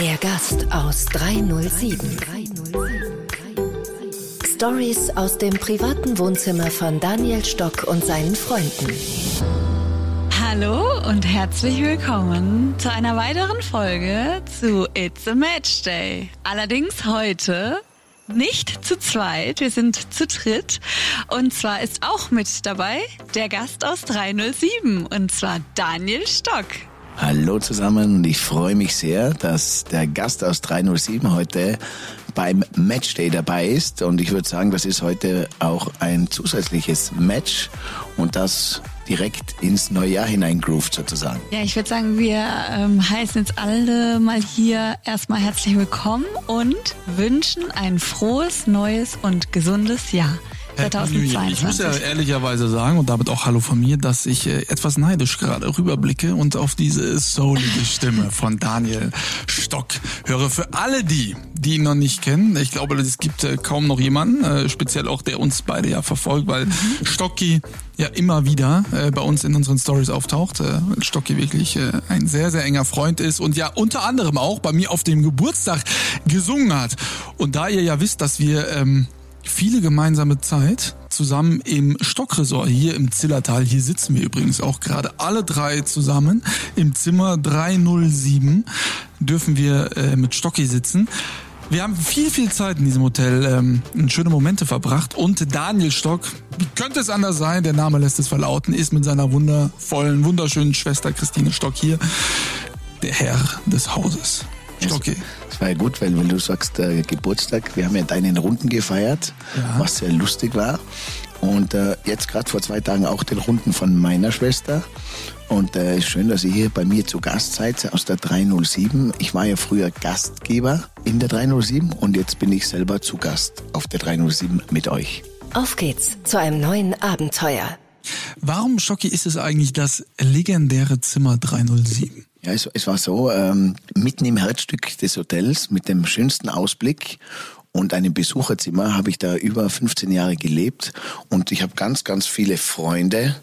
Der Gast aus 307. Stories aus dem privaten Wohnzimmer von Daniel Stock und seinen Freunden. Hallo und herzlich willkommen zu einer weiteren Folge zu It's a Match Day. Allerdings heute nicht zu zweit, wir sind zu dritt. Und zwar ist auch mit dabei der Gast aus 307 und zwar Daniel Stock. Hallo zusammen und ich freue mich sehr, dass der Gast aus 307 heute beim Matchday dabei ist. Und ich würde sagen, das ist heute auch ein zusätzliches Match und das direkt ins neue Jahr hineingroovt sozusagen. Ja, ich würde sagen, wir ähm, heißen jetzt alle mal hier erstmal herzlich willkommen und wünschen ein frohes, neues und gesundes Jahr. 2022. Ich muss ja ehrlicherweise sagen und damit auch Hallo von mir, dass ich äh, etwas neidisch gerade rüberblicke und auf diese soulige Stimme von Daniel Stock höre. Für alle die, die ihn noch nicht kennen, ich glaube, es gibt äh, kaum noch jemanden, äh, speziell auch der uns beide ja verfolgt, weil mhm. Stocki ja immer wieder äh, bei uns in unseren Stories auftaucht. Äh, Stocki wirklich äh, ein sehr, sehr enger Freund ist und ja unter anderem auch bei mir auf dem Geburtstag gesungen hat. Und da ihr ja wisst, dass wir ähm, viele gemeinsame Zeit zusammen im Stockresort hier im Zillertal. Hier sitzen wir übrigens auch gerade alle drei zusammen im Zimmer 307 dürfen wir äh, mit Stocki sitzen. Wir haben viel, viel Zeit in diesem Hotel ähm, schöne Momente verbracht. Und Daniel Stock, wie könnte es anders sein, der Name lässt es verlauten, ist mit seiner wundervollen, wunderschönen Schwester Christine Stock hier der Herr des Hauses. Stocki. Das war ja gut, weil wenn du sagst äh, Geburtstag, wir haben ja deinen Runden gefeiert, ja. was sehr lustig war. Und äh, jetzt gerade vor zwei Tagen auch den Runden von meiner Schwester. Und äh, ist schön, dass ihr hier bei mir zu Gast seid aus der 307. Ich war ja früher Gastgeber in der 307 und jetzt bin ich selber zu Gast auf der 307 mit euch. Auf geht's zu einem neuen Abenteuer. Warum, Schocki, ist es eigentlich das legendäre Zimmer 307? Ja, es, es war so, ähm, mitten im Herzstück des Hotels mit dem schönsten Ausblick und einem Besucherzimmer habe ich da über 15 Jahre gelebt und ich habe ganz, ganz viele Freunde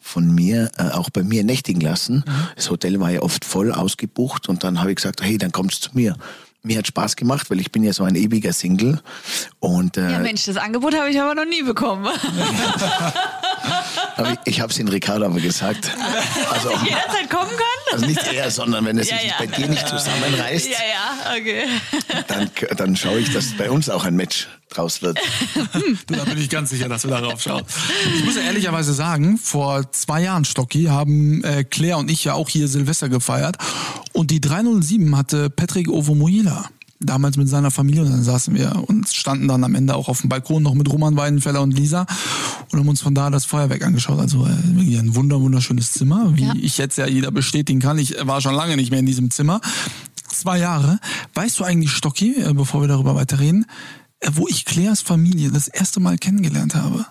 von mir äh, auch bei mir nächtigen lassen. Mhm. Das Hotel war ja oft voll ausgebucht und dann habe ich gesagt, hey, dann kommst zu mir mir hat Spaß gemacht, weil ich bin ja so ein ewiger Single. Und, äh, ja Mensch, das Angebot habe ich aber noch nie bekommen. aber ich, ich habe es in Ricardo aber gesagt. Also, Dass jederzeit kommen kann? Also nicht er, sondern wenn es ja, sich ja. bei dir nicht zusammenreißt, ja, ja, okay. dann, dann schaue ich, dass bei uns auch ein Match draus wird. du, da bin ich ganz sicher, dass wir darauf schauen. Ich muss ja ehrlicherweise sagen, vor zwei Jahren, Stocki, haben äh, Claire und ich ja auch hier Silvester gefeiert und die 307 hatte Patrick Ovomuila damals mit seiner Familie und dann saßen wir und standen dann am Ende auch auf dem Balkon noch mit Roman Weidenfeller und Lisa und haben uns von da das Feuerwerk angeschaut. Also äh, wirklich ein wunder wunderschönes Zimmer, wie ja. ich jetzt ja jeder bestätigen kann. Ich war schon lange nicht mehr in diesem Zimmer. Zwei Jahre. Weißt du eigentlich, Stocki, äh, bevor wir darüber weiterreden, äh, wo ich Claires Familie das erste Mal kennengelernt habe?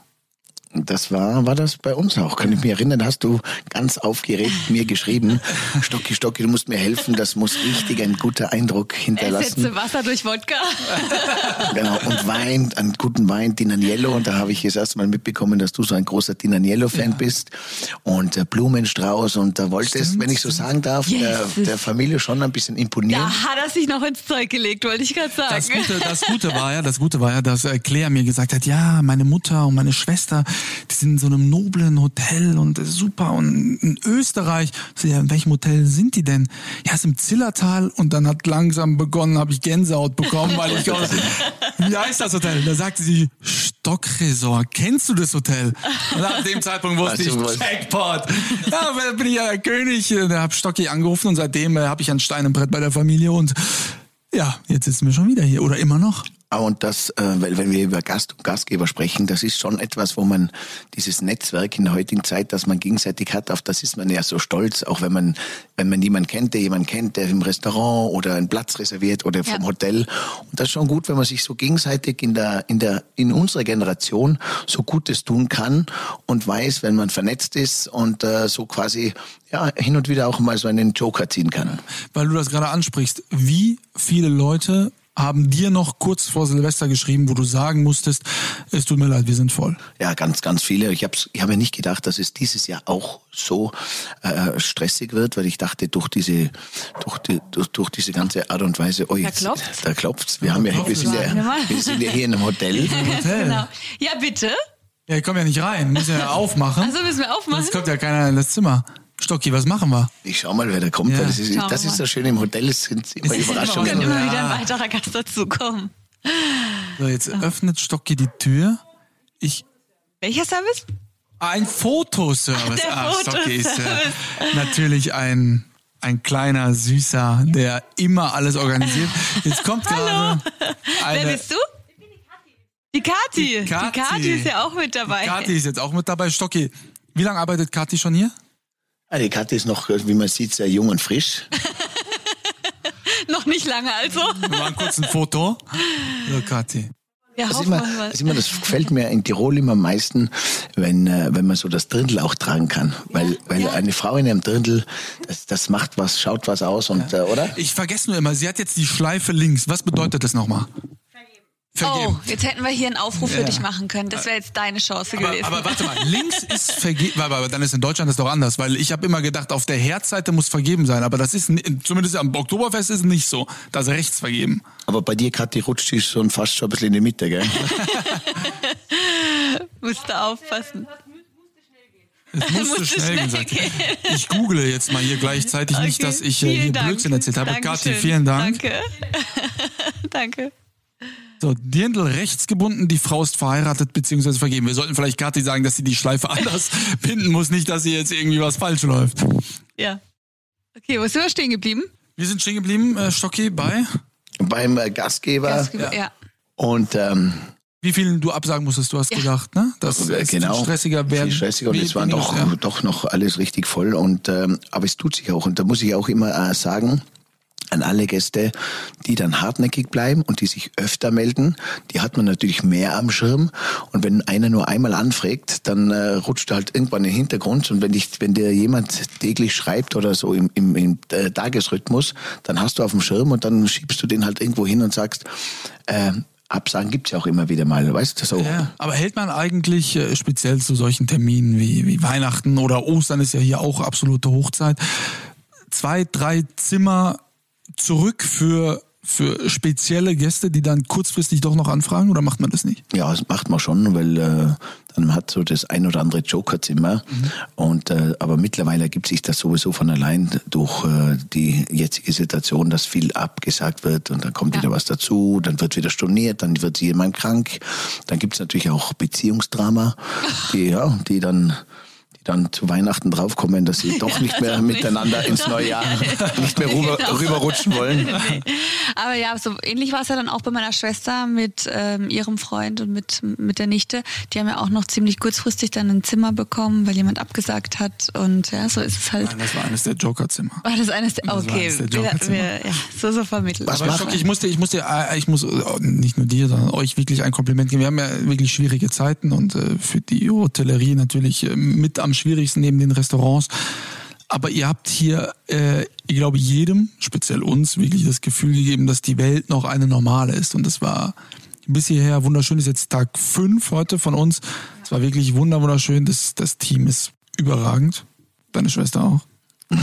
Das war, war das bei uns auch. Kann ich mich erinnern, hast du ganz aufgeregt mir geschrieben, Stocki, Stocki, du musst mir helfen, das muss richtig ein guter Eindruck hinterlassen. Ersetze Wasser durch Wodka. genau, und Wein, einen guten Wein, Dinaniello. Und da habe ich das erste Mal mitbekommen, dass du so ein großer Dinaniello-Fan ja. bist. Und äh, Blumenstrauß. Und da wolltest, Stimmt. wenn ich so sagen darf, yes. der, der, Familie schon ein bisschen imponieren. Da hat er sich noch ins Zeug gelegt, wollte ich gerade sagen. Das Gute, das Gute war ja, das Gute war ja, dass äh, Claire mir gesagt hat, ja, meine Mutter und meine Schwester, die sind in so einem noblen Hotel und super und in Österreich. So, ja, in welchem Hotel sind die denn? Ja, ist im Zillertal und dann hat langsam begonnen, habe ich Gänsehaut bekommen, weil ich aus, wie heißt das Hotel? Da sagte sie Stockresort. Kennst du das Hotel? Und ab dem Zeitpunkt wusste ich, Jackpot. Ja, da bin ich ja der König. Da habe Stocki angerufen und seitdem äh, habe ich ein Stein im Brett bei der Familie und ja, jetzt sitzen wir schon wieder hier oder immer noch. Und das, äh, weil wenn wir über Gast und Gastgeber sprechen, das ist schon etwas, wo man dieses Netzwerk in der heutigen Zeit, das man gegenseitig hat, auf das ist man ja so stolz, auch wenn man, wenn man jemanden kennt, der jemanden kennt, der im Restaurant oder einen Platz reserviert oder vom ja. Hotel. Und das ist schon gut, wenn man sich so gegenseitig in der, in der, in unserer Generation so Gutes tun kann und weiß, wenn man vernetzt ist und äh, so quasi ja, hin und wieder auch mal so einen Joker ziehen kann. Weil du das gerade ansprichst, wie viele Leute haben dir noch kurz vor Silvester geschrieben, wo du sagen musstest, es tut mir leid, wir sind voll. Ja, ganz, ganz viele. Ich habe ich hab mir nicht gedacht, dass es dieses Jahr auch so äh, stressig wird, weil ich dachte, durch diese, durch, die, durch, durch diese ganze Art und Weise, oh jetzt, Da klopft's. da klopft's. Wir haben ja, wir sind ja, wir sind ja hier in einem Hotel. Hotel. Genau. Ja, bitte. Ja, ich komme ja nicht rein, muss ja aufmachen. Also müssen wir aufmachen. Sonst kommt ja keiner in das Zimmer. Stocki, was machen wir? Ich schau mal, wer da kommt, Ja. das ist, Schauen das ist mal. so schön im Hotel, es sind immer Es ist immer Überraschungen. Könnte immer wieder ein weiterer Gast dazukommen. So, jetzt öffnet Stocki die Tür. Ich Welcher Service? Ein Fotoservice. Der Ah, Stocki ist Fotoservice. äh, natürlich ein, ein kleiner Süßer, der immer alles organisiert. Jetzt kommt gerade Wer eine. bist du? Die Kati. Die Kati. Kati ist ja auch mit dabei. Kathi ist jetzt auch mit dabei. Stocki, wie lange arbeitet Kathi schon hier? Ah, die Katze ist noch, wie man sieht, sehr jung und frisch. Noch nicht lange also. Wir machen kurz ein Foto. So, Kathi. Ja, Das, ist hoffen immer, das, ist immer, das gefällt mir in Tirol immer am meisten, wenn, äh, wenn man so das Dirndl auch tragen kann. Weil, weil ja. eine Frau in einem Dirndl, das, das macht was, schaut was aus und, äh, oder? Ich vergesse nur immer, sie hat jetzt die Schleife links. Was bedeutet das nochmal? Oh, Vergeben. jetzt hätten wir hier einen Aufruf für Ja. dich machen können. Das wäre jetzt deine Chance Aber, gewesen. aber warte mal, links ist vergeben, aber, aber dann ist in Deutschland das doch anders, weil ich habe immer gedacht, auf der Herzseite muss vergeben sein, aber das ist zumindest am Oktoberfest ist es nicht so, da ist rechts vergeben. Aber bei dir, Kathi, rutscht die schon fast schon ein bisschen in die Mitte, gell? Musst du aufpassen. Es musste Musste schnell schnell gesagt. gehen. Ich google jetzt mal hier gleichzeitig nicht, Okay, dass ich äh, vielen hier Dank. Blödsinn erzählt habe. Dankeschön. Kathi, vielen Dank. Danke. Danke. So, Dirndl rechts gebunden, die Frau ist verheiratet bzw. vergeben. Wir sollten vielleicht Kathi sagen, dass sie die Schleife anders binden muss, nicht, dass sie jetzt irgendwie was falsch läuft. Ja. Okay, wo sind wir stehen geblieben? Wir sind stehen geblieben, äh, Stocki, bei Beim äh, Gastgeber. Gastgeber, ja. Und ähm, wie vielen du absagen musstest, du hast Ja. gedacht, ne? Das äh, ist genau, stressiger werden. viel stressiger und es waren weniger, doch, ja. doch noch alles richtig voll. Und ähm, aber es tut sich auch. Und da muss ich auch immer äh, sagen, an alle Gäste, die dann hartnäckig bleiben und die sich öfter melden, die hat man natürlich mehr am Schirm. Und wenn einer nur einmal anfragt, dann äh, rutscht er halt irgendwann in den Hintergrund. Und wenn dich, wenn dir jemand täglich schreibt oder so im, im, im äh, Tagesrhythmus, dann hast du auf dem Schirm und dann schiebst du den halt irgendwo hin und sagst, äh, Absagen gibt's ja auch immer wieder mal, weißt du so. Ja, aber hält man eigentlich äh, speziell zu solchen Terminen wie, wie Weihnachten oder Ostern ist ja hier auch absolute Hochzeit, zwei, drei Zimmer zurück für, für spezielle Gäste, die dann kurzfristig doch noch anfragen oder macht man das nicht? Ja, das macht man schon, weil äh, dann hat so das ein oder andere Jokerzimmer. Und äh, aber mittlerweile ergibt sich das sowieso von allein durch äh, die jetzige Situation, dass viel abgesagt wird und dann kommt Ja. wieder was dazu, dann wird wieder storniert, dann wird jemand krank. Dann gibt's natürlich auch Beziehungsdrama, die ja, die dann dann zu Weihnachten draufkommen, dass sie doch nicht mehr doch nicht. miteinander ins neue Jahr nicht mehr rüber, Genau. rüberrutschen wollen. Aber ja, so ähnlich war es ja dann auch bei meiner Schwester mit ähm, ihrem Freund und mit, mit der Nichte. Die haben ja auch noch ziemlich kurzfristig dann ein Zimmer bekommen, weil jemand abgesagt hat. Und ja, so ist es halt. Nein, das war eines der Jokerzimmer. War das eines der, war okay, eines der wir, Jokerzimmer. wir, ja, so so vermittelt. Was Aber macht- Stock, ich musste, ich musste, äh, ich muss nicht nur dir, sondern euch wirklich ein Kompliment geben. Wir haben ja wirklich schwierige Zeiten und äh, für die Hotellerie natürlich äh, mit am schwierigsten neben den Restaurants. Aber ihr habt hier, äh, ich glaube, jedem, speziell uns, wirklich das Gefühl gegeben, dass die Welt noch eine normale ist. Und das war bis hierher wunderschön. Ist jetzt Tag fünf heute von uns. Es war wirklich wunder wunderschön. Das, das Team ist überragend. Deine Schwester auch.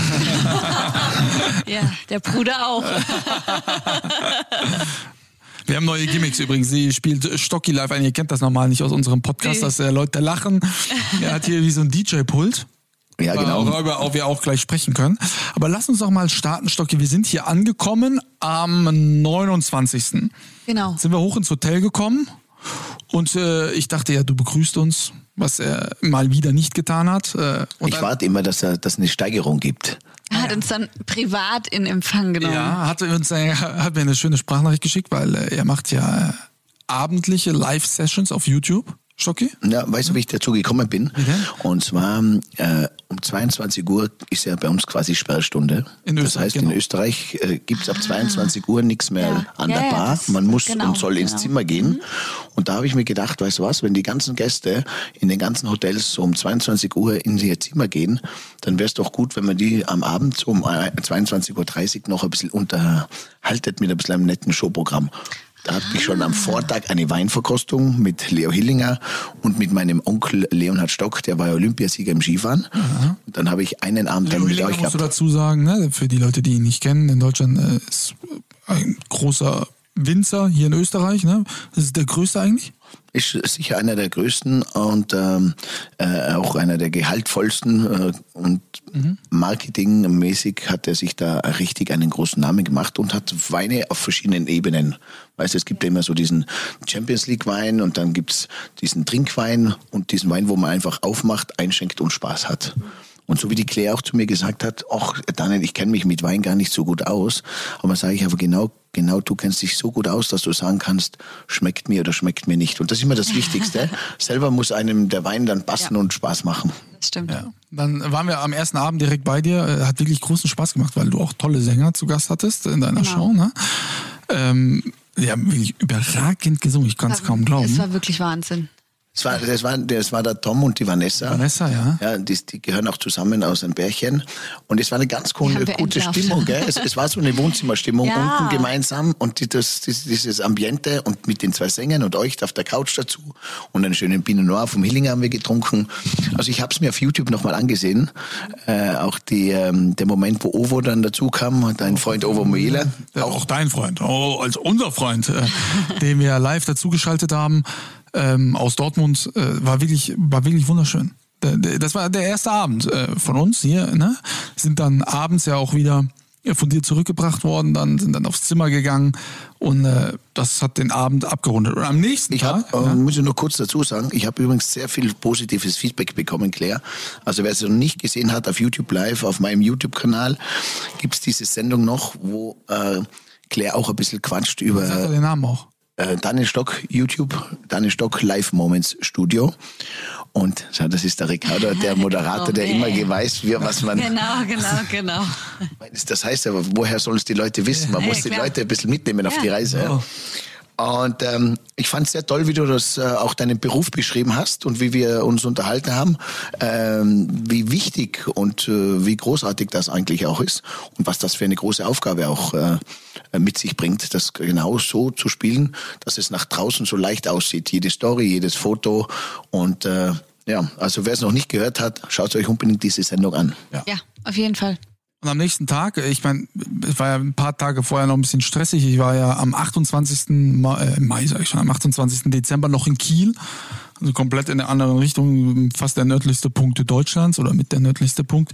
Ja, der Bruder auch. Wir haben neue Gimmicks übrigens. Sie spielt Stocki live ein. Ihr kennt das normal nicht aus unserem Podcast, Nee. dass äh, Leute lachen. Er hat hier wie so ein DJ-Pult. Ja, genau. Worüber auch wir auch gleich sprechen können. Aber lass uns doch mal starten, Stocki. Wir sind hier angekommen am 29. Genau. Sind wir hoch ins Hotel gekommen und äh, ich dachte ja, du begrüßt uns, was er mal wieder nicht getan hat. Äh, und Ich warte immer, dass er- dass es eine Steigerung gibt. Er hat uns dann privat in Empfang genommen. Ja, hat, uns, äh, hat mir eine schöne Sprachnachricht geschickt, weil äh, er macht ja äh, abendliche Live-Sessions auf YouTube. Stocki? Ja, weißt du, wie ich dazu gekommen bin? Und zwar, äh, um 22 Uhr ist ja bei uns quasi Sperrstunde. In das Österreich, heißt, genau. in Österreich äh, gibt es ab 22 Uhr nichts mehr Ja. an Ja, der ja, Bar. das- Man muss genau, und soll ins genau. Zimmer gehen. Und da habe ich mir gedacht, weißt du was, wenn die ganzen Gäste in den ganzen Hotels so um 22 Uhr in ihr Zimmer gehen, dann wäre es doch gut, wenn man die am Abend um äh, 22.30 Uhr noch ein bisschen unterhaltet mit ein bisschen einem netten Showprogramm. Da hatte ich schon am Vortag eine Weinverkostung mit Leo Hillinger und mit meinem Onkel Leonhard Stock, der war ja Olympiasieger im Skifahren. Und dann habe ich einen Abend dann Leo mit Hillinger euch musst du gehabt. dazu sagen, ne, für die Leute, die ihn nicht kennen, in Deutschland äh, ist ein großer Winzer hier in Österreich. Ne? Das ist der größte eigentlich. Ist sicher einer der größten und ähm, äh, auch einer der gehaltvollsten äh, und marketingmäßig hat er sich da richtig einen großen Namen gemacht und hat Weine auf verschiedenen Ebenen. Weißt du, es gibt ja immer so diesen Champions League Wein und dann gibt's diesen Trinkwein und diesen Wein, wo man einfach aufmacht, einschenkt und Spaß hat. Und so wie die Claire auch zu mir gesagt hat, ach Daniel, ich kenne mich mit Wein gar nicht so gut aus, aber sage ich aber genau, genau, du kennst dich so gut aus, dass du sagen kannst, schmeckt mir oder schmeckt mir nicht. Und das ist immer das Wichtigste. Selber muss einem der Wein dann passen Ja. und Spaß machen. Das stimmt. Ja. Dann waren wir am ersten Abend direkt bei dir. Äh, Hat wirklich großen Spaß gemacht, weil du auch tolle Sänger zu Gast hattest in deiner Genau. Show. Ne? Ähm, die haben wirklich überragend gesungen. Ich kann es kaum Es glauben. war wirklich Wahnsinn. Das war, das war, das war der Tom und die Vanessa. Vanessa, ja. Ja, die, die gehören auch zusammen aus einem Bärchen. Und es war eine ganz coole, gute entlarvt. Stimmung. Gell? Es, es war so eine Wohnzimmerstimmung Ja. unten gemeinsam und die, das, das, dieses Ambiente und mit den zwei Sängern und euch auf der Couch dazu und einen schönen Pinot Noir vom Hillinger haben wir getrunken. Also ich habe es mir auf YouTube nochmal angesehen. Äh, auch die, ähm, der Moment, wo Ovo dann dazu kam, dein Freund Ovo Muela. Ja, auch dein Freund, oh, als unser Freund, äh, den wir live dazugeschaltet haben ähm, aus Dortmund, äh, war wirklich, war wirklich wunderschön. Der- der- Das war der erste Abend äh, von uns hier, ne? Sind dann abends ja auch wieder ja, von dir zurückgebracht worden, dann sind dann aufs Zimmer gegangen und äh, das hat den Abend abgerundet. Und am nächsten Ich habe, Tag, äh, muss ich nur kurz dazu sagen, ich habe übrigens sehr viel positives Feedback bekommen, Claire. Also wer es noch nicht gesehen hat auf YouTube Live, auf meinem YouTube-Kanal, gibt's diese Sendung noch, wo äh, Claire auch ein bisschen quatscht sag doch über den Namen auch. Äh, Daniel Stock YouTube, Daniel Stock Live Moments Studio. Und schau, das ist der Ricardo, der Moderator, Oh, der immer weiß, wie, was man. Genau, genau, genau. Das heißt aber, woher sollen es die Leute wissen? Man Ja, muss die klar. Leute ein bisschen mitnehmen auf Ja. die Reise. Und ähm, ich fand es sehr toll, wie du das äh, auch deinen Beruf beschrieben hast und wie wir uns unterhalten haben, ähm, wie wichtig und äh, wie großartig das eigentlich auch ist und was das für eine große Aufgabe auch äh, mit sich bringt, das genau so zu spielen, dass es nach draußen so leicht aussieht. Jede Story, jedes Foto und äh, ja, also wer es noch nicht gehört hat, schaut euch unbedingt diese Sendung an. Ja, auf jeden Fall. Und am nächsten Tag, ich meine, es war ja ein paar Tage vorher noch ein bisschen stressig. Ich war ja am 28. Mai, äh, Mai sag ich schon, am 28. Dezember noch in Kiel. Also komplett in der anderen Richtung, fast der nördlichste Punkt Deutschlands oder mit der nördlichste Punkt.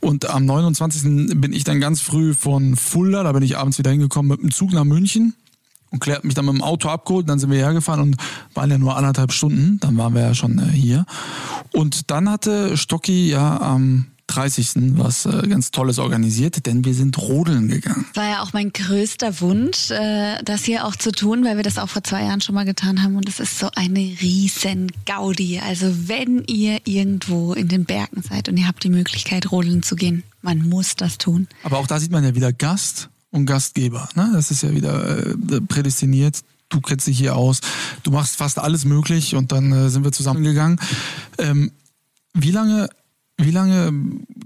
Und am 29. bin ich dann ganz früh von Fulda, da bin ich abends wieder hingekommen mit dem Zug nach München. Und Claire hat mich dann mit dem Auto abgeholt, dann sind wir hergefahren und waren ja nur anderthalb Stunden, dann waren wir ja schon äh, hier. Und dann hatte Stocki ja am 30. was äh, ganz Tolles organisiert, denn wir sind rodeln gegangen. War ja auch mein größter Wunsch, äh, das hier auch zu tun, weil wir das auch vor zwei Jahren schon mal getan haben und es ist so eine riesen Gaudi. Also wenn ihr irgendwo in den Bergen seid und ihr habt die Möglichkeit, rodeln zu gehen, man muss das tun. Aber auch da sieht man ja wieder Gast und Gastgeber. Ne? Das ist ja wieder äh, prädestiniert. Du kennst dich hier aus. Du machst fast alles möglich und dann äh, sind wir zusammengegangen. Ähm, wie lange, wie lange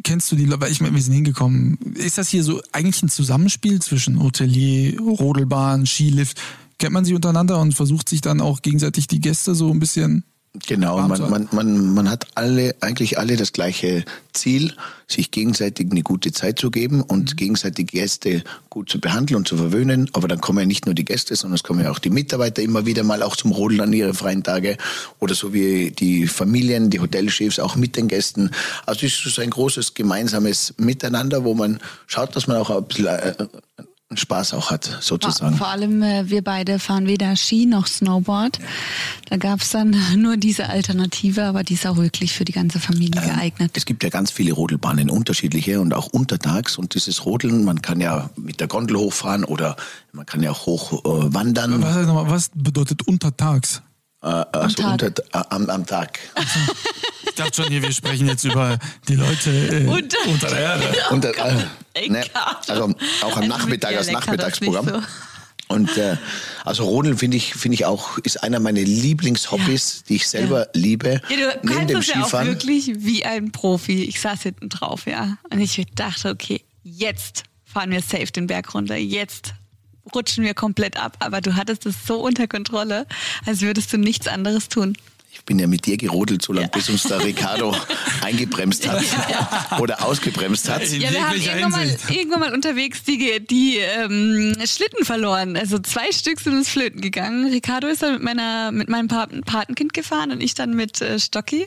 kennst du die Leute? Ich meine, wir sind hingekommen. Ist das hier so eigentlich ein Zusammenspiel zwischen Hotelier, Rodelbahn, Skilift? Kennt man sie untereinander und versucht sich dann auch gegenseitig die Gäste so ein bisschen Genau, man, man, man, man hat alle, eigentlich alle das gleiche Ziel, sich gegenseitig eine gute Zeit zu geben und gegenseitig Gäste gut zu behandeln und zu verwöhnen. Aber dann kommen ja nicht nur die Gäste, sondern es kommen ja auch die Mitarbeiter immer wieder mal auch zum Rodeln an ihre freien Tage oder so wie die Familien, die Hotelchefs auch mit den Gästen. Also es ist so ein großes gemeinsames Miteinander, wo man schaut, dass man auch ein bisschen äh, Spaß auch hat, sozusagen. Vor allem äh, wir beide fahren weder Ski noch Snowboard. Da gab es dann nur diese Alternative, aber die ist auch wirklich für die ganze Familie geeignet. Es gibt ja ganz viele Rodelbahnen, unterschiedliche und auch untertags. Und dieses Rodeln, man kann ja mit der Gondel hochfahren oder man kann ja auch hoch äh, wandern. Was bedeutet untertags? Äh, also Tag. Unter, äh, am, am Tag. dachte schon hier, wir sprechen jetzt über die Leute äh, Unter- unter der Erde. Und, äh, Ey, ne, also auch am Also Nachmittag mit als Nachmittagsprogramm. nicht Und äh, also Rodeln finde ich finde ich auch ist einer meiner Lieblingshobbys, die ich selber liebe. Ja, du neben kannst dem das ja auch Skifahren. wirklich wie ein Profi. Ich saß hinten drauf, ja. Und ich dachte, okay, jetzt fahren wir safe den Berg runter. Jetzt rutschen wir komplett ab. Aber du hattest es so unter Kontrolle, als würdest du nichts anderes tun. Ich bin ja mit dir gerodelt, so lange bis uns der Ricardo eingebremst hat oder ausgebremst hat. Ja, wir haben irgendwann mal, irgendwann mal unterwegs die, die ähm, Schlitten verloren. Also zwei Stück sind uns flöten gegangen. Ricardo ist dann mit, meiner, mit meinem Paten, Patenkind gefahren und ich dann mit äh, Stocki.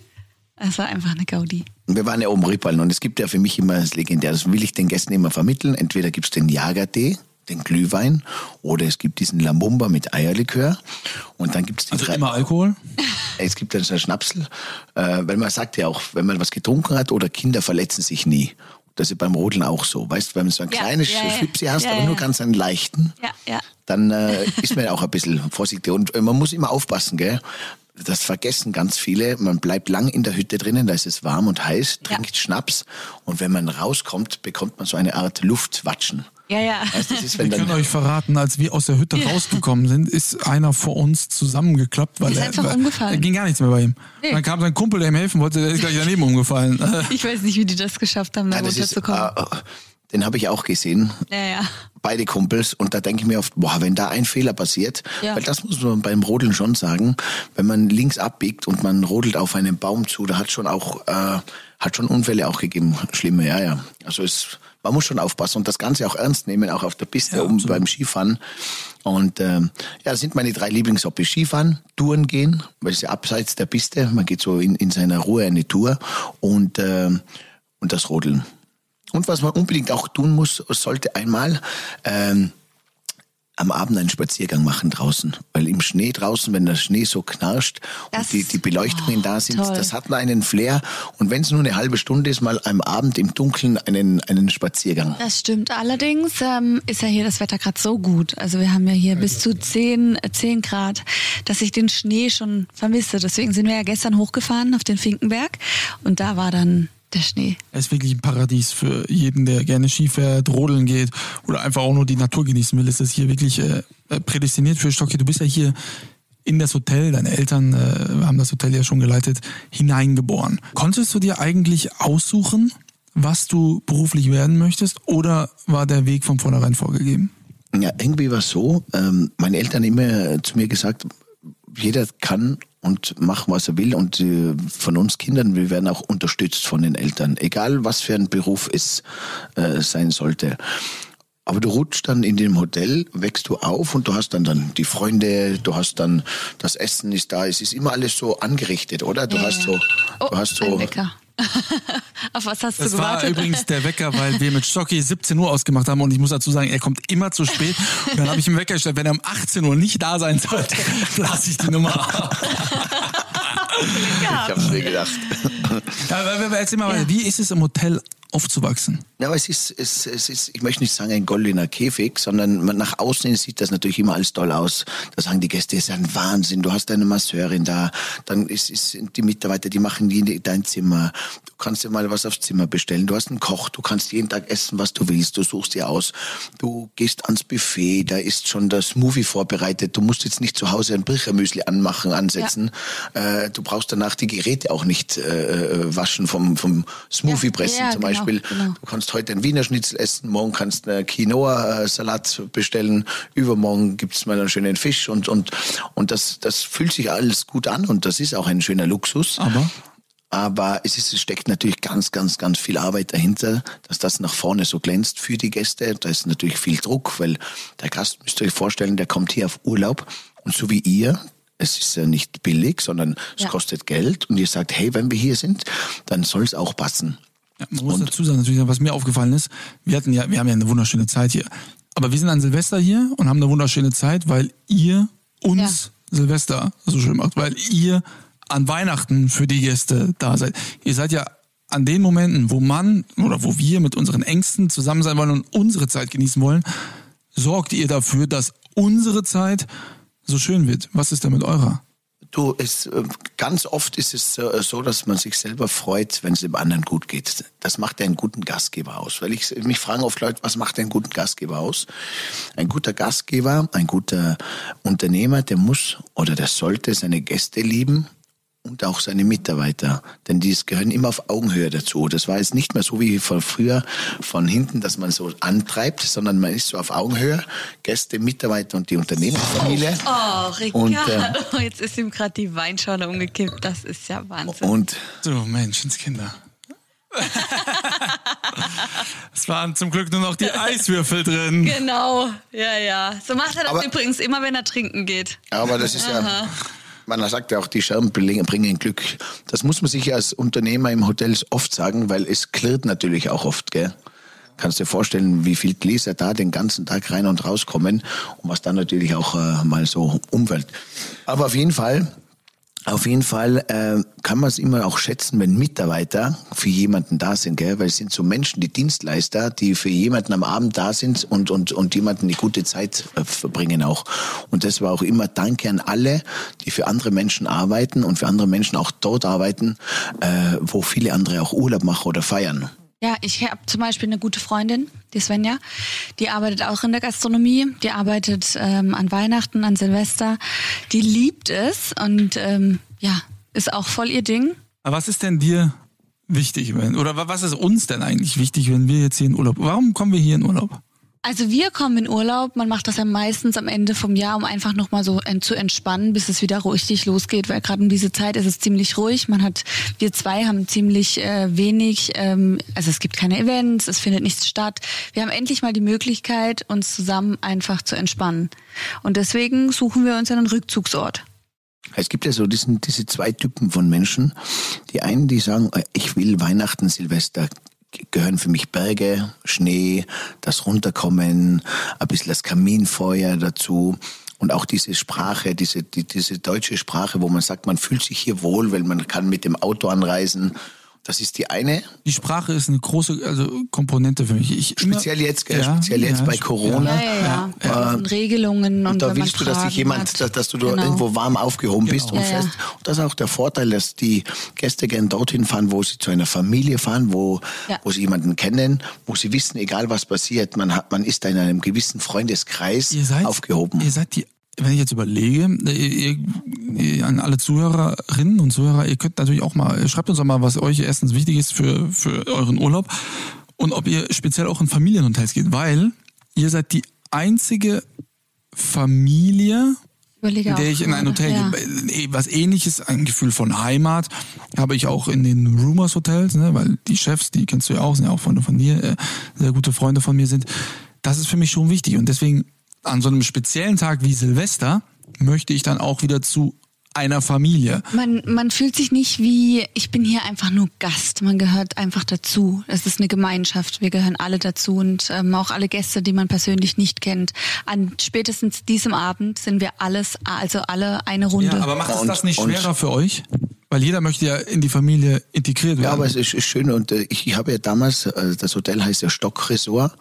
Es war einfach eine Gaudi. Wir waren ja oben Rippallen und es gibt ja für mich immer das Legendär, das will ich den Gästen immer vermitteln. Entweder gibt's den Jagertee, den Glühwein oder es gibt diesen Lamumba mit Eierlikör und dann gibt's die Also drei. immer Alkohol? Es gibt dann so ein Schnapsel, äh, weil man sagt ja auch, wenn man was getrunken hat oder Kinder verletzen sich nie. Das ist beim Rodeln auch so. Weißt du, wenn du so ein Ja, kleines ja, ja. Schlipsi hast, Ja, aber ja, nur ja. ganz einen leichten, Ja, ja. dann äh, ist man ja auch ein bisschen vorsichtig. Und äh, man muss immer aufpassen, gell? Das vergessen ganz viele. Man bleibt lang in der Hütte drinnen, da ist es warm und heiß, Ja. trinkt Schnaps und wenn man rauskommt, bekommt man so eine Art Luftwatschen. Ja, ja. Weißt, das ist, Wir wenn können dann, euch verraten, als wir aus der Hütte rausgekommen sind, ist einer vor uns zusammengeklappt, weil Ist er einfach weil- umgefallen. Da ging gar nichts mehr bei ihm. Nee. Dann kam sein Kumpel, der ihm helfen wollte, der ist gleich daneben umgefallen. Ich weiß nicht, wie die das geschafft haben, da Nein, das ist, runterzukommen. äh, den habe ich auch gesehen. ja, ja. beide Kumpels und da denke ich mir oft, boah, wenn da ein Fehler passiert, Ja. weil das muss man beim Rodeln schon sagen, wenn man links abbiegt und man rodelt auf einen Baum zu, da hat schon auch äh, hat schon Unfälle auch gegeben, schlimme, ja, ja. Also es man muss schon aufpassen und das Ganze auch ernst nehmen, auch auf der Piste Ja, oben absolut. beim Skifahren. Und ähm, ja, das sind meine drei Lieblingshobbys. Skifahren, Touren gehen, weil es ja abseits der Piste, man geht so in, in seiner Ruhe eine Tour und, ähm, und das Rodeln. Und was man unbedingt auch tun muss, sollte einmal ähm, am Abend einen Spaziergang machen draußen. Weil im Schnee draußen, wenn der Schnee so knarscht Das- und die, die Beleuchtungen oh, da sind, toll. das hat einen Flair. Und wenn es nur eine halbe Stunde ist, mal am Abend im Dunkeln einen, einen Spaziergang. Das stimmt. Allerdings ähm, ist ja hier das Wetter gerade so gut. Also wir haben ja hier bis zu 10, äh, 10 Grad, dass ich den Schnee schon vermisse. Deswegen sind wir ja gestern hochgefahren auf den Finkenberg und da war dann der Schnee. Es ist wirklich ein Paradies für jeden, der gerne Ski fährt, rodeln geht oder einfach auch nur die Natur genießen will. Es ist hier wirklich äh, prädestiniert für Stocki. Du bist ja hier in das Hotel, deine Eltern äh, haben das Hotel ja schon geleitet, hineingeboren. Konntest du dir eigentlich aussuchen, was du beruflich werden möchtest oder war der Weg von vornherein vorgegeben? Ja, irgendwie war es so, ähm, meine Eltern haben immer zu mir gesagt, jeder kann und macht, was er will. Und äh, von uns Kindern, wir werden auch unterstützt von den Eltern, egal was für ein Beruf es äh, sein sollte. Aber du rutschst dann in dem Hotel, wächst du auf und du hast dann, dann die Freunde, du hast dann, das Essen ist da, es ist immer alles so angerichtet, oder? Du hast so, Oh, du hast so. Auf was hast Das du war gewartet? übrigens der Wecker, weil wir mit Stocki 17 Uhr ausgemacht haben und ich muss dazu sagen, er kommt immer zu spät. Und dann habe ich ihm Wecker gestellt, wenn er um 18 Uhr nicht da sein sollte, lasse ich die Nummer ab. ich hab's mir gedacht. Ja, aber- Erzähl mal, Ja. wie ist es im Hotel aufzuwachsen? Ja, aber es ist, es, es ist, ich möchte nicht sagen ein goldener Käfig, sondern man, nach außen sieht das natürlich immer alles toll aus. Da sagen die Gäste, es ist ein Wahnsinn, du hast eine Masseurin da, dann ist, ist sind die Mitarbeiter, die machen die dein Zimmer. Du kannst dir mal was aufs Zimmer bestellen. Du hast einen Koch, du kannst jeden Tag essen, was du willst. Du suchst dir aus. Du gehst ans Buffet, da ist schon das Smoothie vorbereitet. Du musst jetzt nicht zu Hause ein Birchermüsli anmachen, ansetzen. Äh, du brauchst danach die Geräte auch nicht äh, äh, waschen vom, vom Smoothie pressen Ja, zum genau, Beispiel. genau. Du kannst heute ein Wiener Schnitzel essen, morgen kannst du einen Quinoa-Salat bestellen, übermorgen gibt's mal einen schönen Fisch und, und, und das, das fühlt sich alles gut an und das ist auch ein schöner Luxus. Aber Aber es, ist, es steckt natürlich ganz, ganz, ganz viel Arbeit dahinter, dass das nach vorne so glänzt für die Gäste. Da ist natürlich viel Druck, weil der Gast, müsst ihr euch vorstellen, der kommt hier auf Urlaub und so wie ihr, es ist ja nicht billig, sondern es Ja. kostet Geld und ihr sagt, hey, wenn wir hier sind, dann soll es auch passen. ja, man muss dazu sagen, natürlich, was mir aufgefallen ist, wir hatten ja, wir haben ja eine wunderschöne Zeit hier. Aber wir sind an Silvester hier und haben eine wunderschöne Zeit, weil ihr uns Silvester so schön macht, weil ihr an Weihnachten für die Gäste da seid. Ihr seid ja an den Momenten, wo man oder wo wir mit unseren Ängsten zusammen sein wollen und unsere Zeit genießen wollen, sorgt ihr dafür, dass unsere Zeit so schön wird. Was ist denn mit eurer? Du, es, äh, ganz oft ist es äh, so, dass man sich selber freut, wenn es dem anderen gut geht. Das macht einen guten Gastgeber aus. Weil ich mich fragen oft Leute, was macht einen guten Gastgeber aus? Ein guter Gastgeber, ein guter Unternehmer, der muss oder der sollte seine Gäste lieben und auch seine Mitarbeiter. Denn die gehören immer auf Augenhöhe dazu. Das war jetzt nicht mehr so wie von früher von hinten, dass man so antreibt, sondern man ist so auf Augenhöhe. Gäste, Mitarbeiter und die Unternehmensfamilie. Oh, Ricardo, und, äh, jetzt ist ihm gerade die Weinschale umgekippt. Das ist ja Wahnsinn. Und so, Menschenskinder. es waren zum Glück nur noch die Eiswürfel drin. Genau, ja, ja. So macht er das aber, übrigens immer, wenn er trinken geht. Aber das ist ja man sagt ja auch, die Scherben bringen Glück. Das muss man sich als Unternehmer im Hotel oft sagen, weil es klirrt natürlich auch oft, gell? Kannst dir vorstellen, wie viel Gläser da den ganzen Tag rein und rauskommen und was dann natürlich auch äh, mal so umfällt. Aber auf jeden Fall auf jeden Fall äh, kann man es immer auch schätzen, wenn Mitarbeiter für jemanden da sind, gell? weil es sind so Menschen, die Dienstleister, die für jemanden am Abend da sind und, und, und jemanden die gute Zeit äh, verbringen auch. Und das war auch immer Danke an alle, die für andere Menschen arbeiten und für andere Menschen auch dort arbeiten, äh, wo viele andere auch Urlaub machen oder feiern. Ja, ich habe zum Beispiel eine gute Freundin, die Svenja, die arbeitet auch in der Gastronomie, die arbeitet ähm, an Weihnachten, an Silvester, die liebt es und ähm, ja, ist auch voll ihr Ding. Aber was ist denn dir wichtig, wenn, oder was ist uns denn eigentlich wichtig, wenn wir jetzt hier in Urlaub, warum kommen wir hier in Urlaub? Also wir kommen in Urlaub. Man macht das ja meistens am Ende vom Jahr, um einfach nochmal so zu entspannen, bis es wieder richtig losgeht. Weil gerade um diese Zeit ist es ziemlich ruhig. Man hat, wir zwei haben ziemlich äh, wenig, ähm, also es gibt keine Events, es findet nichts statt. Wir haben endlich mal die Möglichkeit, uns zusammen einfach zu entspannen. Und deswegen suchen wir uns einen Rückzugsort. Es gibt ja so diesen, diese zwei Typen von Menschen. Die einen, die sagen, äh, ich will Weihnachten, Silvester gehören für mich Berge, Schnee, das Runterkommen, ein bisschen das Kaminfeuer dazu und auch diese Sprache, diese, die, diese deutsche Sprache, wo man sagt, man fühlt sich hier wohl, weil man kann mit dem Auto anreisen das ist die eine. Die Sprache ist eine große also Komponente für mich. Ich speziell immer, jetzt, ja, speziell jetzt ja, bei Corona. Ja, ja, ja. Äh, und Regelungen und, und da willst du, dass dich jemand, dass, dass du genau. irgendwo warm aufgehoben genau. bist und fest. Und das ist auch der Vorteil, dass die Gäste gern dorthin fahren, wo sie zu einer Familie fahren, wo, wo sie jemanden kennen, wo sie wissen, egal was passiert, man hat, man ist da in einem gewissen Freundeskreis ihr seid, aufgehoben. Ihr seid die wenn ich jetzt überlege, ihr, ihr, an alle Zuhörerinnen und Zuhörer, ihr könnt natürlich auch mal, schreibt uns auch mal, was euch erstens wichtig ist für, für euren Urlaub und ob ihr speziell auch in Familienhotels geht, weil ihr seid die einzige Familie, in der ich in ein Hotel ja. gehe. Was ähnliches, ein Gefühl von Heimat, habe ich auch in den Rumors Hotels, ne, weil die Chefs, die kennst du ja auch, sind ja auch Freunde von dir, äh, sehr gute Freunde von mir sind. Das ist für mich schon wichtig und deswegen an so einem speziellen Tag wie Silvester möchte ich dann auch wieder zu einer Familie. Man, man fühlt sich nicht wie, ich bin hier einfach nur Gast. Man gehört einfach dazu. Es ist eine Gemeinschaft. Wir gehören alle dazu und ähm, auch alle Gäste, die man persönlich nicht kennt. An spätestens diesem Abend sind wir alles, also alle eine Runde. Ja, aber macht es das nicht schwerer für euch? Weil jeder möchte ja in die Familie integriert werden. Ja, aber es ist, schön und äh, ich, ich habe ja damals, äh, das Hotel heißt ja Stock Resort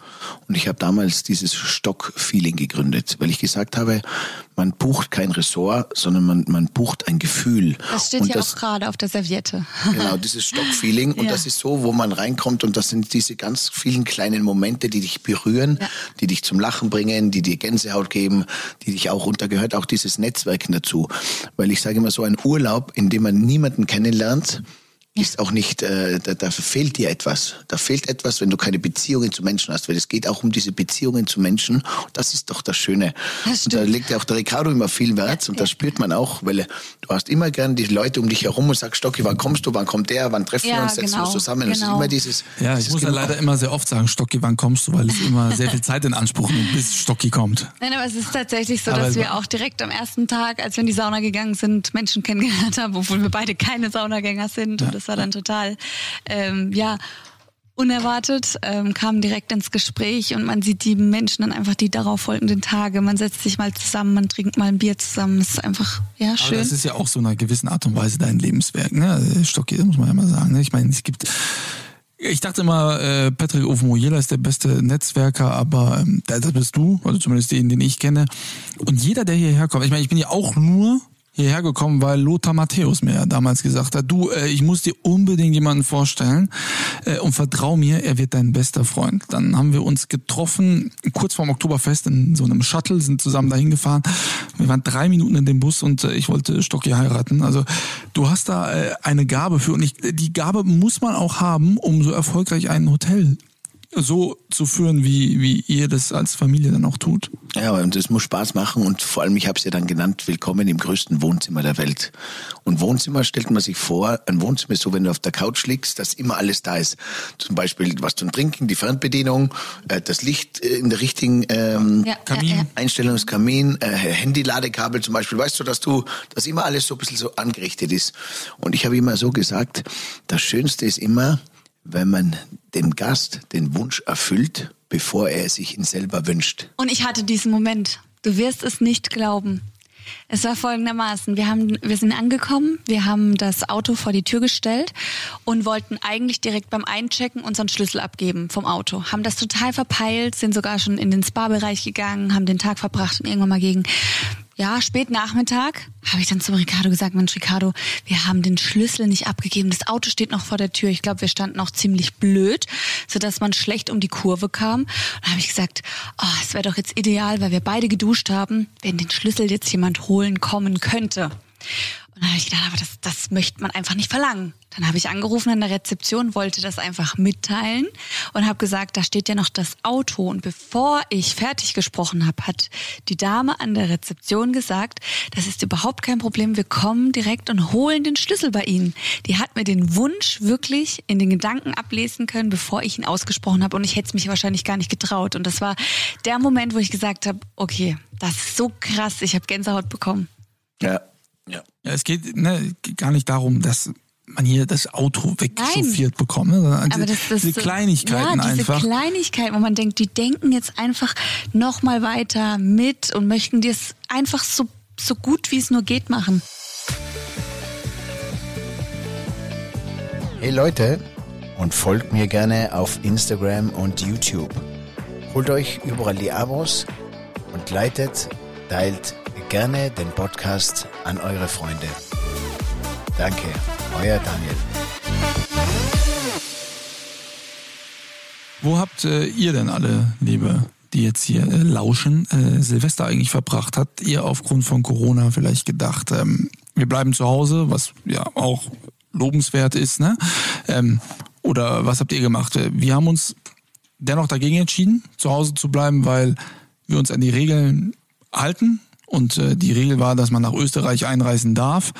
und ich habe damals dieses Stock-Feeling gegründet, weil ich gesagt habe, man bucht kein Ressort, sondern man, man bucht ein Gefühl. Das steht und ja das, auch gerade auf der Serviette. Genau, dieses Stockfeeling. Und ja. das ist so, wo man reinkommt und das sind diese ganz vielen kleinen Momente, die dich berühren, ja. die dich zum Lachen bringen, die dir Gänsehaut geben, die dich auch untergehört, auch dieses Netzwerken dazu. Weil ich sage immer so, ein Urlaub, in dem man niemanden kennenlernt, ist auch nicht, äh, da, da fehlt dir etwas. Da fehlt etwas, wenn du keine Beziehungen zu Menschen hast, weil es geht auch um diese Beziehungen zu Menschen. Und das ist doch das Schöne. Das und da legt ja auch der Ricardo immer viel Wert und das spürt man auch, weil du hast immer gern die Leute um dich herum und sagst, Stocki, wann kommst du, wann kommt der, wann treffen ja, wir uns, setzen genau, wir uns zusammen. Genau. Das ist immer dieses. Ja, dieses ich muss ja leider immer sehr oft sagen, Stocki, wann kommst du, weil es immer sehr viel Zeit in Anspruch nimmt, bis Stocki kommt. Nein, aber es ist tatsächlich so, aber dass wir auch direkt am ersten Tag, als wir in die Sauna gegangen sind, Menschen kennengelernt haben, obwohl wir beide keine Saunagänger sind. Ja. Das war dann total ähm, ja, unerwartet, ähm, kamen direkt ins Gespräch und man sieht die Menschen dann einfach die darauf folgenden Tage. Man setzt sich mal zusammen, man trinkt mal ein Bier zusammen. Das ist einfach, ja, schön. Aber das ist ja auch so einer gewissen Art und Weise dein Lebenswerk, ne? Stocki, muss man ja mal sagen. Ne? Ich meine, es gibt ich dachte immer, äh, Patrick Ofenmojela ist der beste Netzwerker, aber ähm, das bist du, also zumindest den, den ich kenne. Und jeder, der hierher kommt, ich meine, ich bin ja auch nur hierher gekommen, weil Lothar Matthäus mir ja damals gesagt hat, du, äh, ich muss dir unbedingt jemanden vorstellen äh, und vertrau mir, er wird dein bester Freund. Dann haben wir uns getroffen, kurz vorm Oktoberfest in so einem Shuttle, sind zusammen dahin gefahren. Wir waren drei Minuten in dem Bus und äh, ich wollte Stocki heiraten. Also du hast da äh, eine Gabe für und ich, die Gabe muss man auch haben, um so erfolgreich ein Hotel so zu führen, wie, wie ihr das als Familie dann auch tut. Ja, und es muss Spaß machen und vor allem, ich habe es ja dann genannt, willkommen im größten Wohnzimmer der Welt. Und Wohnzimmer stellt man sich vor, ein Wohnzimmer ist so, wenn du auf der Couch liegst, dass immer alles da ist. Zum Beispiel was zum Trinken, die Fernbedienung, äh, das Licht in der richtigen ähm, Ja, Kamin. ja, äh, Handy-Ladekabel zum Beispiel. Weißt du, dass du, dass immer alles so ein bisschen so angerichtet ist. Und ich habe immer so gesagt, das Schönste ist immer, wenn man dem Gast den Wunsch erfüllt, bevor er sich ihn selber wünscht. Und ich hatte diesen Moment. Du wirst es nicht glauben. Es war folgendermaßen. Wir haben, wir sind angekommen, wir haben das Auto vor die Tür gestellt und wollten eigentlich direkt beim Einchecken unseren Schlüssel abgeben vom Auto. Haben das total verpeilt, sind sogar schon in den Spa-Bereich gegangen, haben den Tag verbracht und irgendwann mal gegen, ja, spät Nachmittag habe ich dann zum Ricardo gesagt, Mensch, Ricardo, wir haben den Schlüssel nicht abgegeben. Das Auto steht noch vor der Tür. Ich glaube, wir standen auch ziemlich blöd, sodass man schlecht um die Kurve kam. Und da habe ich gesagt, oh, es wäre doch jetzt ideal, weil wir beide geduscht haben, wenn den Schlüssel jetzt jemand holen kommen könnte. Und dann habe ich gedacht, aber das, das möchte man einfach nicht verlangen. Dann habe ich angerufen an der Rezeption, wollte das einfach mitteilen und habe gesagt, da steht ja noch das Auto. Und bevor ich fertig gesprochen habe, hat die Dame an der Rezeption gesagt, das ist überhaupt kein Problem, wir kommen direkt und holen den Schlüssel bei Ihnen. Die hat mir den Wunsch wirklich in den Gedanken ablesen können, bevor ich ihn ausgesprochen habe. Und ich hätte es mich wahrscheinlich gar nicht getraut. Und das war der Moment, wo ich gesagt habe, okay, das ist so krass, ich habe Gänsehaut bekommen. Ja. Ja. Ja, es geht ne, gar nicht darum, dass man hier das Auto wegchauffiert bekommt. Ne? sondern Aber das, das diese Kleinigkeiten ja, diese einfach. Kleinigkeiten, wo man denkt, die denken jetzt einfach noch mal weiter mit und möchten dir es einfach so so gut wie es nur geht machen. Hey Leute, und folgt mir gerne auf Instagram und YouTube. Holt euch überall die Abos und leitet, teilt gerne den Podcast an eure Freunde. Danke, euer Daniel. Wo habt äh, ihr denn alle, liebe, die jetzt hier äh, lauschen, äh, Silvester eigentlich verbracht? Habt ihr aufgrund von Corona vielleicht gedacht, ähm, wir bleiben zu Hause, was ja auch lobenswert ist, ne? Ähm, oder was habt ihr gemacht? Äh, Wir haben uns dennoch dagegen entschieden, zu Hause zu bleiben, weil wir uns an die Regeln halten. Und äh, die Regel war, dass man nach Österreich einreisen darf.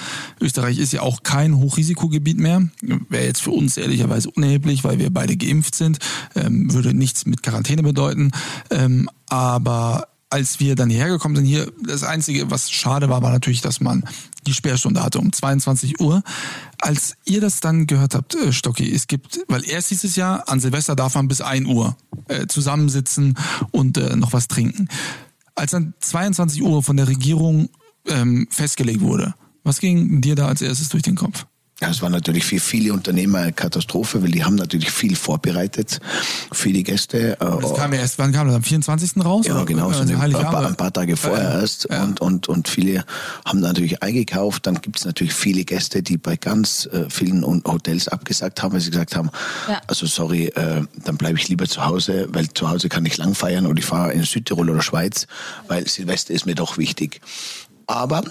Österreich ist ja auch kein Hochrisikogebiet mehr. Wäre jetzt für uns ehrlicherweise unerheblich, weil wir beide geimpft sind. Ähm, würde nichts mit Quarantäne bedeuten. Ähm, aber als wir dann hierher gekommen sind, hier, das Einzige, was schade war, war natürlich, dass man die Sperrstunde hatte um 22 Uhr. Als ihr das dann gehört habt, äh, Stocki, es gibt, weil erst hieß es ja, an Silvester darf man bis 1 Uhr äh, zusammensitzen und äh, noch was trinken. Als dann 22 Uhr von der Regierung ähm, festgelegt wurde, was ging dir da als erstes durch den Kopf? Ja, es war natürlich für viele Unternehmer eine Katastrophe, weil die haben natürlich viel vorbereitet für die Gäste. Äh, Das kam ja erst, wann kam das? Am 24. raus? Ja, Oder? genau, so Also ein, paar, ein paar Tage vorher Ja, erst. ja. Und, und, und viele haben natürlich eingekauft. Dann gibt es natürlich viele Gäste, die bei ganz äh, vielen Hotels abgesagt haben, weil sie gesagt haben, Ja. also sorry, äh, dann bleibe ich lieber zu Hause, weil zu Hause kann ich lang feiern und ich fahre in Südtirol oder Schweiz, weil Silvester ist mir doch wichtig. Aber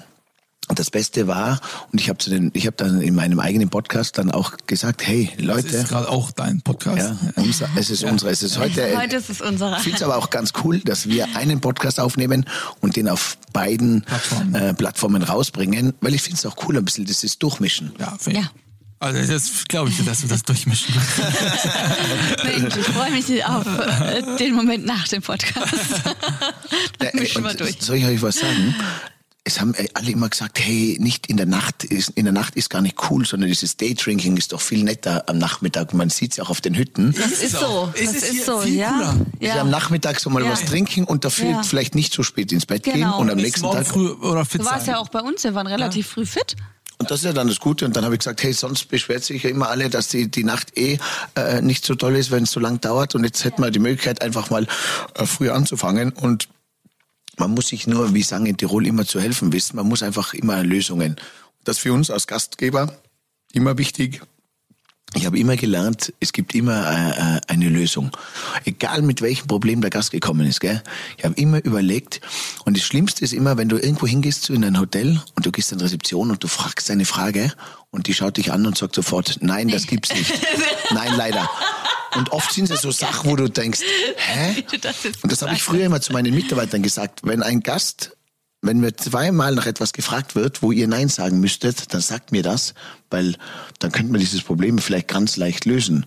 das Beste war, und ich habe zu den, ich habe dann in meinem eigenen Podcast dann auch gesagt, hey Das Leute, ist gerade auch dein Podcast. ja, unser, es ist unsere, es ist heute. Heute ist es unserer. Ich finde es aber auch ganz cool, dass wir einen Podcast aufnehmen und den auf beiden Plattformen. Äh, Plattformen rausbringen, weil ich finde es auch cool, ein bisschen dieses Durchmischen. Ja, finde ich. Ja. Also das glaube ich, dass du das durchmischen willst. Mensch, ich freue mich auf äh, den Moment nach dem Podcast. Dann Äh, mischen wir und durch. Soll ich euch was sagen? Es haben äh, alle immer gesagt, hey, nicht in der Nacht, ist, in der Nacht ist gar nicht cool, sondern dieses Daydrinking ist doch viel netter am Nachmittag. Man sieht es ja auch auf den Hütten. Das ist so. Es Das ist ist so, viel ja. cooler. Ja. ja. am Nachmittag so mal Ja. was trinken und dafür Ja. vielleicht nicht so spät ins Bett gehen Genau. und am Nächsten nächsten Tag früh oder fit Du warst sein. ja auch bei uns, wir waren relativ früh fit. Und das ist ja dann das Gute. Und dann habe ich gesagt, hey, sonst beschwert sich ja immer alle, dass die, die Nacht eh äh, nicht so toll ist, wenn es so lang dauert. Und jetzt hätten wir die Möglichkeit, einfach mal äh, früh anzufangen. Und man muss sich nur, wie sagen in Tirol, immer zu helfen wissen. Man muss einfach immer Lösungen. Das ist für uns als Gastgeber immer wichtig. Ich habe immer gelernt, es gibt immer äh, äh, eine Lösung. Egal mit welchem Problem der Gast gekommen ist. Gell? Ich habe immer überlegt. Und das Schlimmste ist immer, wenn du irgendwo hingehst in ein Hotel und du gehst in Rezeption und du fragst eine Frage und die schaut dich an und sagt sofort, nein, das gibt's nicht. nein, leider. Und oft sind es so Sachen, wo du denkst, hä? Und das habe ich früher immer zu meinen Mitarbeitern gesagt. Wenn ein Gast wenn mir zweimal nach etwas gefragt wird, wo ihr Nein sagen müsstet, dann sagt mir das, weil dann könnte man dieses Problem vielleicht ganz leicht lösen.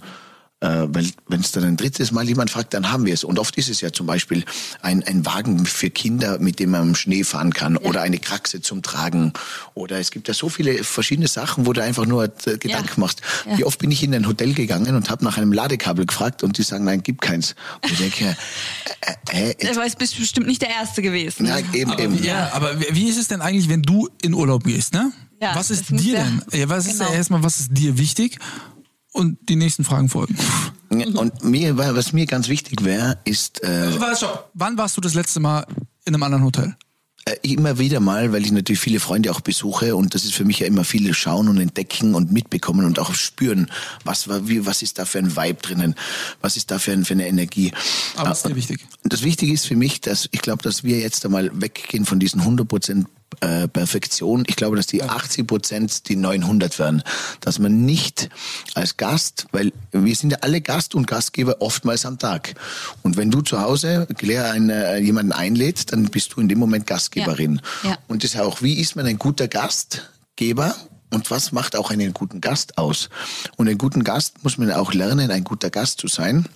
Äh, weil wenn es dann ein drittes Mal jemand fragt, dann haben wir es. Und oft ist es ja zum Beispiel ein, ein Wagen für Kinder, mit dem man im Schnee fahren kann ja. oder eine Kraxe zum Tragen. Oder es gibt ja so viele verschiedene Sachen, wo du einfach nur äh, Gedanken ja. machst. Ja. Wie oft bin ich in ein Hotel gegangen und habe nach einem Ladekabel gefragt und die sagen, nein, gibt keins. Und ich denke, äh, äh, äh, weiß, bist bestimmt nicht der Erste gewesen. Ja, eben, aber, eben. Ja, aber wie ist es denn eigentlich, wenn du in Urlaub gehst, ne? Ja, was ist dir denn? Ja, was genau. ist erstmal, was ist dir wichtig? Und die nächsten Fragen folgen. Und mir, was mir ganz wichtig wäre, ist. Äh, Wann warst du das letzte Mal in einem anderen Hotel? Äh, immer wieder mal, weil ich natürlich viele Freunde auch besuche und das ist für mich ja immer viele schauen und entdecken und mitbekommen und auch spüren, was war, wie, was ist da für ein Vibe drinnen, was ist da für, ein, für eine Energie. Aber was ist dir wichtig? Das Wichtige ist für mich, dass ich glaube, dass wir jetzt einmal weggehen von diesen 100 Prozent äh, Perfektion. Ich glaube, dass die 80 Prozent die 900 werden. Dass man nicht als Gast, weil wir sind ja alle Gast und Gastgeber oftmals am Tag. Und wenn du zu Hause Claire, eine, jemanden einlädst, dann bist du in dem Moment Gastgeberin. Ja. Ja. Und das ist auch, wie ist man ein guter Gastgeber? Und was macht auch einen guten Gast aus? Und einen guten Gast muss man auch lernen, ein guter Gast zu sein.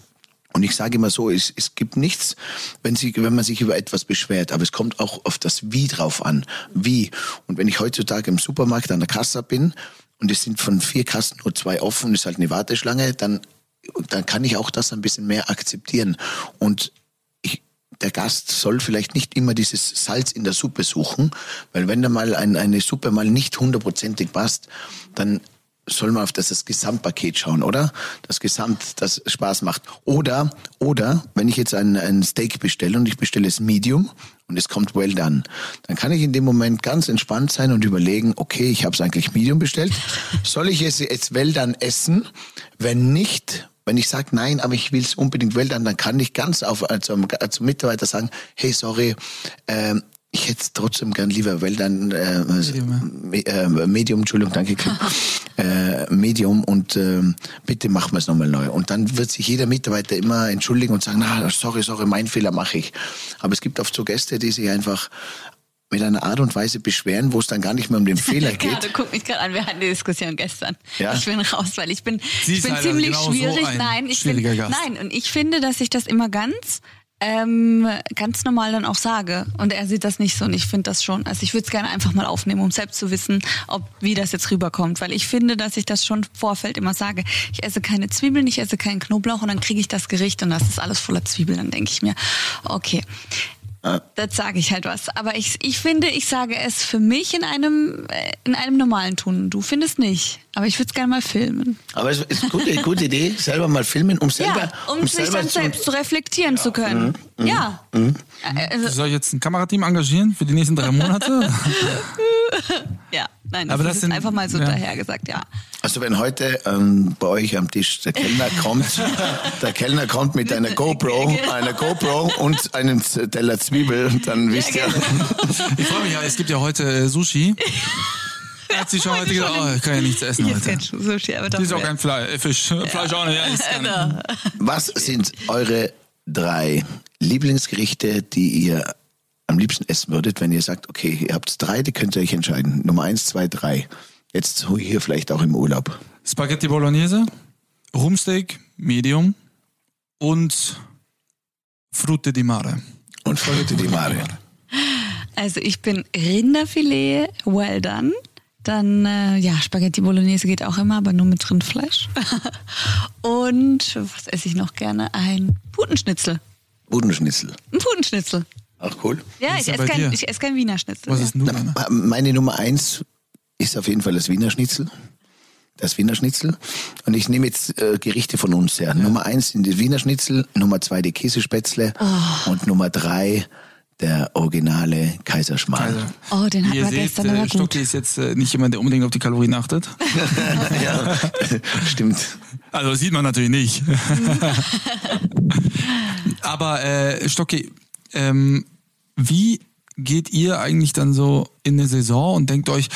Und ich sage immer so, es, es gibt nichts, wenn, sie, wenn man sich über etwas beschwert, aber es kommt auch auf das Wie drauf an. Wie. Und wenn ich heutzutage im Supermarkt an der Kasse bin und es sind von vier Kassen nur zwei offen, ist halt eine Warteschlange, dann, dann kann ich auch das ein bisschen mehr akzeptieren. Und der Gast soll vielleicht nicht immer dieses Salz in der Suppe suchen, weil wenn da mal ein, eine Suppe mal nicht hundertprozentig passt, dann soll man auf das, das Gesamtpaket schauen, oder? Das Gesamt, das Spaß macht. Oder, oder, wenn ich jetzt ein, ein Steak bestelle und ich bestelle es Medium und es kommt well done, dann kann ich in dem Moment ganz entspannt sein und überlegen, okay, ich habe es eigentlich Medium bestellt. Soll ich es jetzt well done essen? Wenn nicht, wenn ich sage, nein, aber ich will es unbedingt well done, dann kann ich ganz auf, also, zum Mitarbeiter sagen, hey, sorry, ähm, ich hätte es trotzdem gern lieber, weil dann äh, Medium, äh, Medium Entschuldigung, danke, äh, Medium und äh, bitte machen wir es nochmal neu. Und dann wird sich jeder Mitarbeiter immer entschuldigen und sagen, na, sorry, sorry, mein Fehler mache ich. Aber es gibt oft so Gäste, die sich einfach mit einer Art und Weise beschweren, wo es dann gar nicht mehr um den Fehler geht. ja, du guck mich gerade an, wir hatten die Diskussion gestern. Ja? Ich bin raus, weil ich bin, ich bin ziemlich genau schwierig. So nein, ich bin, nein, und ich finde, dass ich das immer ganz ähm, ganz normal dann auch sage. Und er sieht das nicht so und ich finde das schon. Also ich würde es gerne einfach mal aufnehmen, um selbst zu wissen, ob wie das jetzt rüberkommt. Weil ich finde, dass ich das schon Vorfeld immer sage. Ich esse keine Zwiebeln, ich esse keinen Knoblauch und dann kriege ich das Gericht und das ist alles voller Zwiebeln. Dann denke ich mir, okay. Das sage ich halt was. Aber ich, ich finde, ich sage es für mich in einem, äh, in einem normalen Ton. Du findest nicht. Aber ich würde es gerne mal filmen. Aber es ist eine gute, gute Idee, selber mal filmen, um selber. Ja, um, um sich selber dann zu selbst zu reflektieren ja. zu können. Mhm. Ja. Mhm. mhm. Also, Soll ich jetzt ein Kamerateam engagieren für die nächsten drei Monate? ja, nein, das, Aber das ist sind, einfach mal so ja. dahergesagt, ja. Also wenn heute ähm, bei euch am Tisch der Kellner kommt, der Kellner kommt mit einer GoPro, genau. einer GoPro und einem Teller Zwiebel, dann wisst ihr. Genau. Ich freue mich ja, es gibt ja heute äh, Sushi. Hat sie schon heute gesagt, oh, ich kann ja nichts essen heute. Sushi, aber doch. ist auch kein Fleisch, äh, Fisch, ja. Fleisch auch nicht. Ja, Was sind eure drei Lieblingsgerichte, die ihr am liebsten essen würdet, wenn ihr sagt, okay, ihr habt drei, die könnt ihr euch entscheiden. Nummer eins, zwei, drei. Jetzt hier vielleicht auch im Urlaub. Spaghetti Bolognese, Rumsteak, Medium und Frutte di Mare. Und Frutte di Mare. Also ich bin Rinderfilet, well done. Dann, äh, ja, Spaghetti Bolognese geht auch immer, aber nur mit Rindfleisch. und was esse ich noch gerne? Ein Putenschnitzel. Putenschnitzel. Ein Putenschnitzel. Ach cool. Ja, ich esse, kein, ich esse kein Wiener Schnitzel. Was ist nur? Meine Nummer eins ist auf jeden Fall das Wiener Schnitzel. Das Wiener Schnitzel. Und ich nehme jetzt äh, Gerichte von uns her. Ja. Nummer eins sind die Wiener Schnitzel, Nummer zwei die Käsespätzle oh. und Nummer drei der originale Kaiserschmarrn. Oh, den wie ihr wir seht, gestern aber äh, gut. Stocki ist jetzt äh, nicht jemand, der unbedingt auf die Kalorien achtet. ja, stimmt. Also das sieht man natürlich nicht. Aber äh, Stocki, ähm, wie geht ihr eigentlich dann so in eine Saison und denkt euch,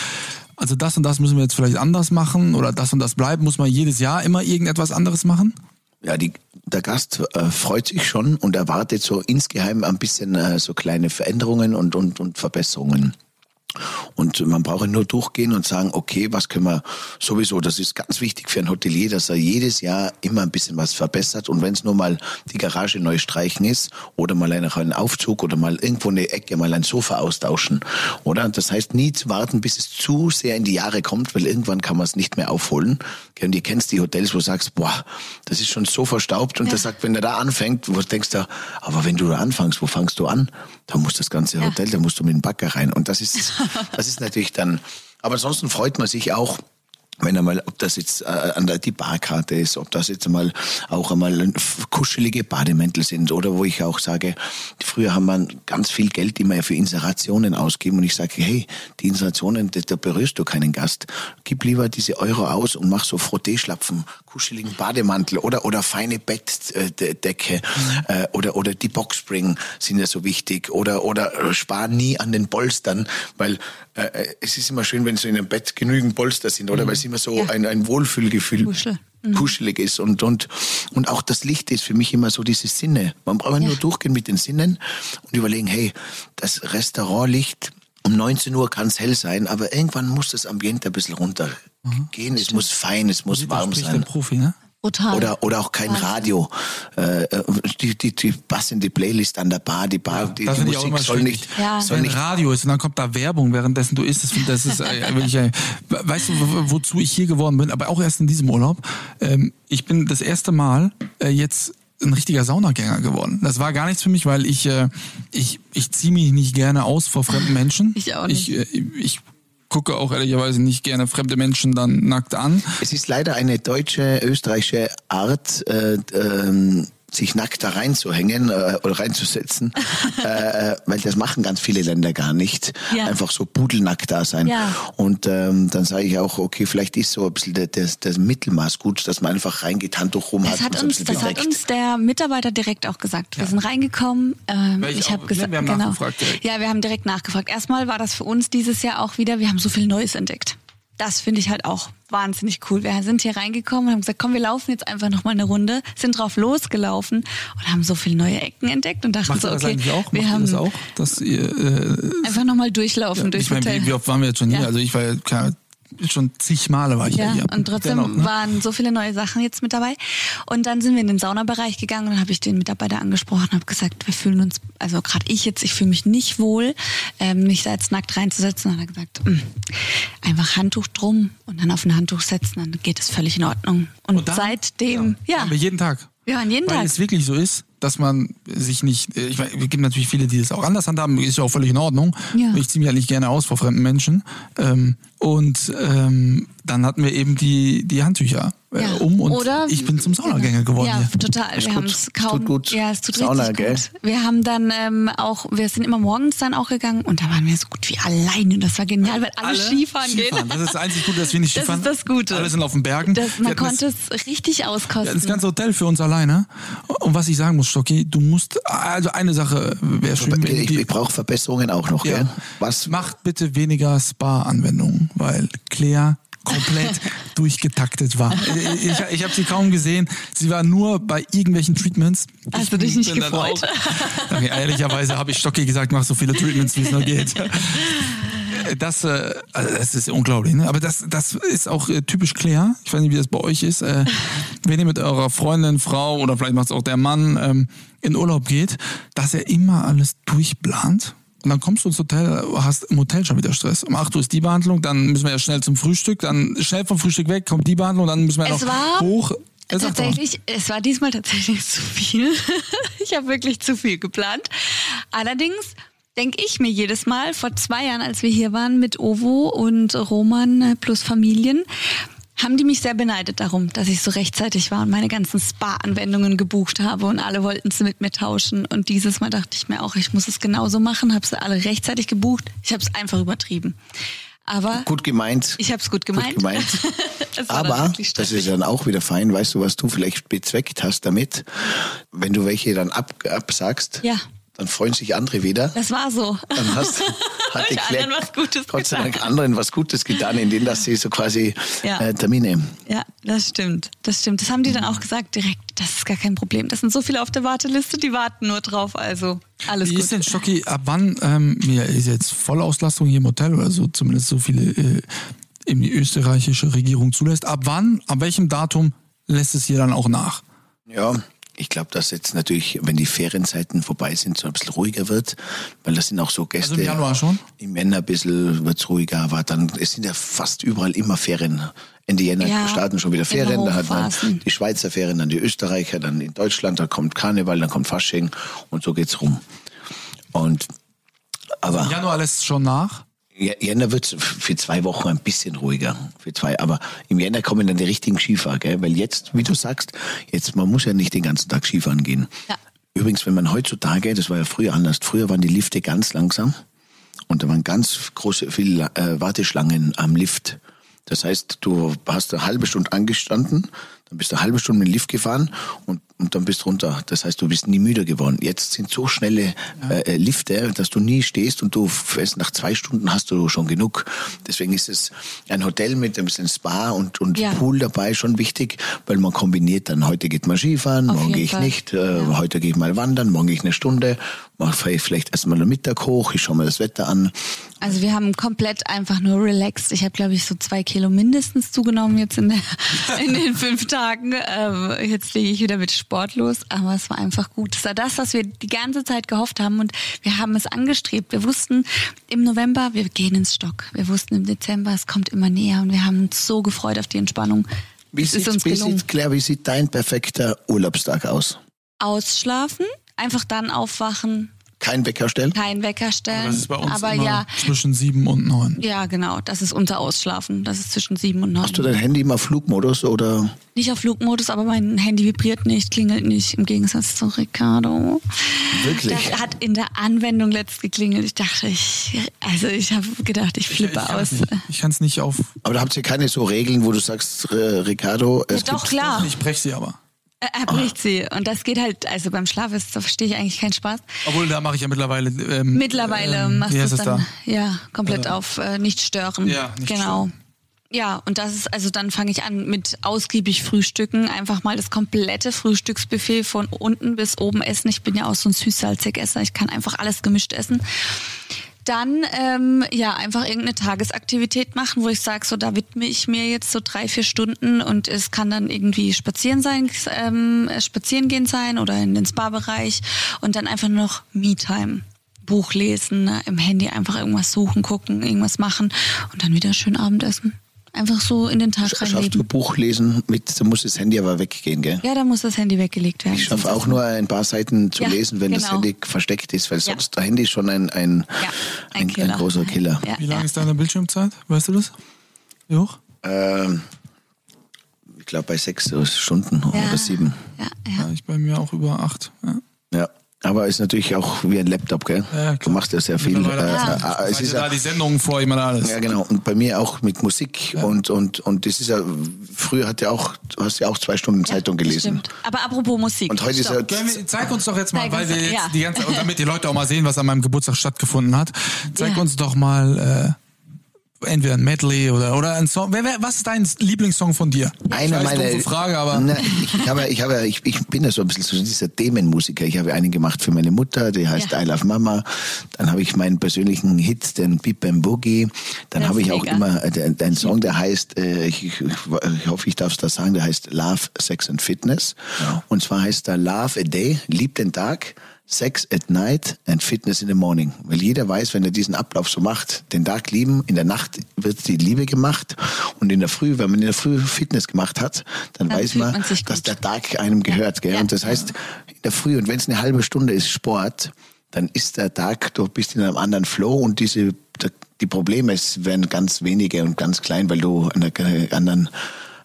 also das und das müssen wir jetzt vielleicht anders machen oder das und das bleibt, muss man jedes Jahr immer irgendetwas anderes machen? Ja, die, der Gast äh, freut sich schon und erwartet so insgeheim ein bisschen äh, so kleine Veränderungen und, und, und Verbesserungen. Und man braucht nur durchgehen und sagen, okay, was können wir sowieso, das ist ganz wichtig für ein Hotelier, dass er jedes Jahr immer ein bisschen was verbessert. Und wenn es nur mal die Garage neu streichen ist oder mal einen Aufzug oder mal irgendwo eine Ecke, mal ein Sofa austauschen. Oder? Das heißt, nie zu warten, bis es zu sehr in die Jahre kommt, weil irgendwann kann man es nicht mehr aufholen. Und ihr kennst die Hotels, wo du sagst, boah, das ist schon so verstaubt. Und der sagt, wenn er da anfängt, wo du denkst du, aber wenn du da anfängst, wo fangst du an? Da muss das ganze Hotel, da musst du mit dem Bagger rein. Und das ist, das ist natürlich dann, aber ansonsten freut man sich auch, wenn einmal, ob das jetzt äh, an der die Barkarte ist, ob das jetzt einmal auch einmal kuschelige Bademäntel sind oder wo ich auch sage, früher haben wir ganz viel Geld immer für Inserationen ausgeben und ich sage, hey, die Inserationen, da, da berührst du keinen Gast. Gib lieber diese Euro aus und mach so Frotteeschlapfen, kuscheligen Bademantel oder oder feine Bettdecke äh, oder oder die Boxspring sind ja so wichtig oder oder äh, spar nie an den Polstern, weil äh, es ist immer schön, wenn so in einem Bett genügend Polster sind oder weil es immer so Ja. ein, ein Wohlfühlgefühl Kuschel. kuschelig ist und, und, und auch das Licht ist für mich immer so diese Sinne. Man braucht nur durchgehen mit den Sinnen und überlegen, hey, das Restaurantlicht um 19 Uhr kann es hell sein, aber irgendwann muss das Ambiente ein bisschen runtergehen. Es muss fein, es muss warm Spricht der sein. Profi, ne? Brutal. Oder, oder auch kein Radio. Äh, äh, die, die, die passende Playlist an der Bar, die Bar, die, das die finde ich auch Musik soll schwierig. nicht, Ja. soll Wenn nicht Radio ist und dann kommt da Werbung, währenddessen du isst, das, das ist äh, wirklich, äh, weißt du, wo- wozu ich hier geworden bin, aber auch erst in diesem Urlaub. Ähm, ich bin das erste Mal äh, jetzt ein richtiger Saunagänger geworden. Das war gar nichts für mich, weil ich äh, ich ich ziehe mich nicht gerne aus vor fremden Menschen. Ich auch nicht. Ich, äh, ich gucke auch ehrlicherweise nicht gerne fremde Menschen dann nackt an. Es ist leider eine deutsche, österreichische Art, äh, ähm, sich nackt da reinzuhängen äh, oder reinzusetzen, äh, weil das machen ganz viele Länder gar nicht. Ja. Einfach so pudelnackt da sein. Ja. Und ähm, dann sage ich auch, okay, vielleicht ist so ein bisschen der, das Mittelmaß gut, dass man einfach reingeht, Handtuch rum Das hat uns, bisschen das hat uns der Mitarbeiter direkt auch gesagt. Wir sind reingekommen. Ähm, ich ich habe gesagt, wir haben genau. nachgefragt direkt. Ja, wir haben direkt nachgefragt. Erstmal war das für uns dieses Jahr auch wieder. Wir haben so viel Neues entdeckt. Das finde ich halt auch wahnsinnig cool. Wir sind hier reingekommen und haben gesagt, komm, wir laufen jetzt einfach noch mal eine Runde, sind drauf losgelaufen und haben so viele neue Ecken entdeckt und dachten Macht so, okay, wir Macht haben das auch? Dass ihr, äh, einfach noch mal durchlaufen durchs ich meine, Hotel. wie, wie oft waren wir jetzt schon hier? Ja. Also ich war ja schon zig Male war ich ja, Ja, hier. und trotzdem Dennoch, ne? waren so viele neue Sachen jetzt mit dabei. Und dann sind wir in den Saunabereich gegangen und habe ich den Mitarbeiter angesprochen und habe gesagt, wir fühlen uns, also gerade ich jetzt, ich fühle mich nicht wohl, ähm, mich da jetzt nackt reinzusetzen. Und hat er gesagt, "Mm, einfach Handtuch drum und dann auf ein Handtuch setzen, dann geht es völlig in Ordnung. Und, Und dann- seitdem, ja, Aber jeden Tag. wir waren jeden Weil Tag. es wirklich so ist, dass man sich nicht, äh, ich meine, es gibt natürlich viele, die das auch anders handhaben, ist ja auch völlig in Ordnung. Ja. Ich ziehe mich halt nicht gerne aus vor fremden Menschen. Ähm, und ähm, dann hatten wir eben die, die Handtücher Ja. um und Oder- ich bin zum Saunagänger geworden Ja, hier. total. Ist wir gut. haben es kaum. Tut gut. Ja, es tut Sauna, richtig gell? gut. Wir haben dann ähm, auch, wir sind immer morgens dann auch gegangen und da waren wir so gut wie alleine. Und das war genial, weil alle, Skifahren, Skifahren. gehen. Das ist das einzig Gute, dass wir nicht Das Skifahren. ist das Gute. Alle sind auf den Bergen. Das, man konnte es richtig auskosten. das ganze Hotel für uns alleine. Und was ich sagen muss, Stocki, du musst, also eine Sache wäre schön. Ich, ich brauche Verbesserungen auch noch, Ja. gell? Was? Macht bitte weniger Spa-Anwendungen, weil Claire komplett durchgetaktet war. Ich, ich habe sie kaum gesehen. Sie war nur bei irgendwelchen Treatments. Hast Ich du dich nicht gefreut? Auch, okay, ehrlicherweise habe ich Stocki gesagt, mach so viele Treatments, wie es nur geht. Das, äh, also das ist unglaublich, ne? Aber das, das ist auch äh, typisch Claire. Ich weiß nicht, wie das bei euch ist. Äh, wenn ihr mit eurer Freundin, Frau oder vielleicht macht es auch der Mann ähm, in Urlaub geht, dass er immer alles durchplant. Und dann kommst du ins Hotel, hast im Hotel schon wieder Stress. Um 8 Uhr ist die Behandlung, dann müssen wir ja schnell zum Frühstück, dann schnell vom Frühstück weg, kommt die Behandlung, dann müssen wir Es noch hoch. Mal. Tatsächlich, es war diesmal tatsächlich zu viel. ich habe wirklich zu viel geplant. Allerdings denke ich mir jedes Mal, vor zwei Jahren, als wir hier waren mit Ovo und Roman plus Familien, haben die mich sehr beneidet darum, dass ich so rechtzeitig war und meine ganzen Spa-Anwendungen gebucht habe und alle wollten sie mit mir tauschen. Und dieses Mal dachte ich mir auch, ich muss es genauso machen, habe sie alle rechtzeitig gebucht. Ich habe es einfach übertrieben. Aber Gut gemeint. ich habe es gut gemeint. Gut gemeint. Dann Aber das ist dann auch wieder fein, weißt du, was du vielleicht bezweckt hast damit. Wenn du welche dann ab, absagst, Ja. Dann freuen sich andere wieder. Das war so. Dann hast hat die Ich anderen was Gutes Gott sei Dank getan. anderen was Gutes getan, indem dass sie so quasi Ja. äh, Termine. Ja, das stimmt. Das stimmt. Das haben die dann auch gesagt direkt. Das ist gar kein Problem. Das sind so viele auf der Warteliste, die warten nur drauf. Also alles Wie gut. ist denn Stocki, ab wann, ähm, ja, ist jetzt Vollauslastung hier im Hotel oder so, zumindest so viele äh, eben die österreichische Regierung zulässt. Ab wann, ab welchem Datum lässt es hier dann auch nach? Ja, ich glaube, dass jetzt natürlich, wenn die Ferienzeiten vorbei sind, so ein bisschen ruhiger wird, weil das sind auch so Gäste. Also im Januar schon? Im Jänner ein bisschen wird's ruhiger, aber dann, es sind ja fast überall immer Ferien. Ende Jänner Ja, starten schon wieder Ferien, da hat man die Schweizer Ferien, dann die Österreicher, dann in Deutschland, dann kommt Karneval, dann kommt Fasching und so geht's rum. Und, aber. Im Januar lässt es schon nach. Jänner wird für zwei Wochen ein bisschen ruhiger. Für zwei, aber im Jänner kommen dann die richtigen Skifahrer, gell? Weil jetzt, wie du sagst, jetzt, man muss ja nicht den ganzen Tag Skifahren gehen. Ja. Übrigens, wenn man heutzutage, das war ja früher anders, früher waren die Lifte ganz langsam und da waren ganz große, viele äh, Warteschlangen am Lift. Das heißt, du hast eine halbe Stunde angestanden, dann bist du eine halbe Stunde mit dem Lift gefahren und, und dann bist du runter. Das heißt, du bist nie müde geworden. Jetzt sind so schnelle äh, Lifte, dass du nie stehst und du fährst nach zwei Stunden hast du schon genug. Deswegen ist es ein Hotel mit ein bisschen Spa und, und Ja. Pool dabei schon wichtig, weil man kombiniert dann, heute geht man Skifahren, Auf morgen gehe ich Fall. nicht, äh, heute gehe ich mal wandern, morgen gehe ich eine Stunde, mache vielleicht erstmal am Mittag hoch, ich schaue mir das Wetter an. Also wir haben komplett einfach nur relaxed. Ich habe, glaube ich, so zwei Kilo mindestens zugenommen jetzt in, der, in den fünf Tagen. Ähm, jetzt lege ich wieder mit Sport los, aber es war einfach gut. Es war das, was wir die ganze Zeit gehofft haben und wir haben es angestrebt. Wir wussten im November, wir gehen ins Stock. Wir wussten im Dezember, es kommt immer näher und wir haben uns so gefreut auf die Entspannung. Wie sieht, wie sieht, Claire, wie sieht dein perfekter Urlaubstag aus? Ausschlafen, einfach dann aufwachen, Kein Wecker stellen? kein Wecker stellen. Das ist bei uns aber immer ja, zwischen sieben und neun. ja, genau. Das ist unser Ausschlafen. Das ist zwischen sieben und neun. Hast du dein Handy immer Flugmodus oder? Nicht auf Flugmodus, aber mein Handy vibriert nicht, klingelt nicht, im Gegensatz zu Ricardo. Wirklich? Das hat in der Anwendung letzt geklingelt. Ich dachte, ich, also ich habe gedacht, ich flippe ich kann's aus. nicht- Ich kann es nicht auf. Aber da habt ihr keine so Regeln, wo du sagst, äh, Ricardo, es Ja, doch, gibt klar. Ich breche sie aber. Er er bricht sie. Und das geht halt, also beim Schlaf ist, da verstehe ich eigentlich keinen Spaß. Obwohl, da mache ich ja mittlerweile. Ähm, Mittlerweile ähm, machst du es dann, da? ja, komplett auf äh, nicht stören. Ja, nicht genau. Ja, und das ist, also dann fange ich an mit ausgiebig Frühstücken, einfach mal das komplette Frühstücksbuffet von unten bis oben essen. Ich bin ja auch so ein Süß-Salzig-Esser, ich kann einfach alles gemischt essen. Dann ähm, ja einfach irgendeine Tagesaktivität machen, wo ich sage, so da widme ich mir jetzt so drei, vier Stunden und es kann dann irgendwie spazieren sein, ähm, spazieren gehen sein oder in den Spa-Bereich und dann einfach noch Me-Time. Buch lesen, ne, im Handy einfach irgendwas suchen, gucken, irgendwas machen und dann wieder schön Abendessen. Einfach so in den Tag Schaffst du reinleben. Buch lesen mit, da muss das Handy aber weggehen, gell? Ja, da muss das Handy weggelegt werden. Ich schaffe auch nur ein paar Seiten zu Ja, lesen, wenn das genau. Handy versteckt ist, weil Ja. sonst der Handy ist schon ein, ein, Ja, ein, ein, Killer. großer Killer. Ja, Wie lange ja. ist deine Bildschirmzeit? Weißt du das? Wie hoch? Ähm, ich glaube bei sechs Stunden Ja. oder sieben. Ja, ja. Ja, ich bei mir auch über acht. Ja. Ja. Aber ist natürlich auch wie ein Laptop, gell? Ja, du machst ja sehr viel. Mittlerweile äh, äh, äh, es ist da ja, die Sendungen vor ihm und alles. ja, genau. Und bei mir auch mit Musik und und und das ist ja früher hat ja auch du hast ja auch zwei Stunden Zeitung gelesen. Stimmt. Aber apropos Musik. Und heute ist Stopp. ja Können wir, zeig uns doch jetzt mal, Zeig weil wir jetzt ja. die ganze und damit die Leute auch mal sehen, was an meinem Geburtstag stattgefunden hat. Zeig Ja. uns doch mal äh, entweder ein Medley oder oder ein Song. Wer, wer, was ist dein Lieblingssong von dir? Eine meiner Frage, aber Nein, ich, habe, ich, habe, ich, ich bin ja so ein bisschen so dieser Themenmusiker. Ich habe einen gemacht für meine Mutter, der heißt Ja. I Love Mama. Dann habe ich meinen persönlichen Hit, den Beep Bam Boogie. Dann habe ich auch mega. immer äh, einen Song, der heißt, äh, ich, ich, ich hoffe, ich darf es da sagen, der heißt Love, Sex and Fitness. Und zwar heißt er Love a Day, lieb den Tag. Sex at night and Fitness in the morning. Weil jeder weiß, wenn er diesen Ablauf so macht, den Tag lieben, in der Nacht wird die Liebe gemacht und in der Früh, wenn man in der Früh Fitness gemacht hat, dann, Dann weiß man, man dass der Tag einem gehört. Gell? Ja. Und das heißt, in der Früh, und wenn es eine halbe Stunde ist Sport, dann ist der Tag, du bist in einem anderen Flow und diese, die Probleme werden ganz wenige und ganz klein, weil du an einer anderen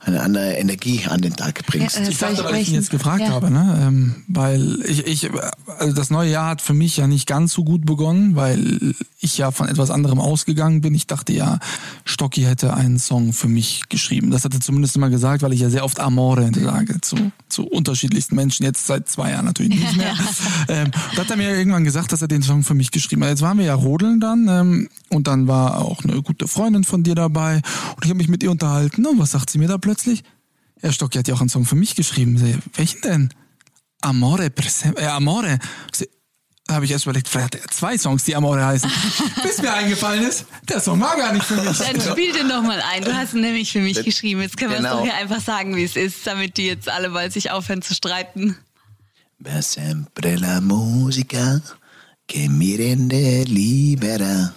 eine andere Energie an den Tag bringst. Ja, äh, Ich dachte, ich weil ich ihn jetzt gefragt Ja. habe, ne? Ähm, weil ich, ich, also das neue Jahr hat für mich ja nicht ganz so gut begonnen, weil ich ja von etwas anderem ausgegangen bin. Ich dachte ja, Stocki hätte einen Song für mich geschrieben. Das hat er zumindest immer gesagt, weil ich ja sehr oft Amore sage zu, zu unterschiedlichsten Menschen. Jetzt seit zwei Jahren natürlich nicht mehr. ähm, da hat er mir irgendwann gesagt, dass er den Song für mich geschrieben hat. Jetzt waren wir ja rodeln dann ähm, und dann war auch eine gute Freundin von dir dabei und ich habe mich mit ihr unterhalten. Und was sagt sie mir da plötzlich? Ja, Stocki hat ja auch einen Song für mich geschrieben. Sag, Welchen denn? Amore, äh, Amore. Sie- Da habe ich erst überlegt, vielleicht hat er zwei Songs, die Amore heißen. Bis mir eingefallen ist, der Song war gar nicht für mich. Dann spiel den doch mal ein. Du hast ihn nämlich für mich geschrieben. Jetzt können wir es Genau. doch hier einfach sagen, wie es ist, damit die jetzt alle bald sich aufhören zu streiten. Per sempre la musica che mi rende libera.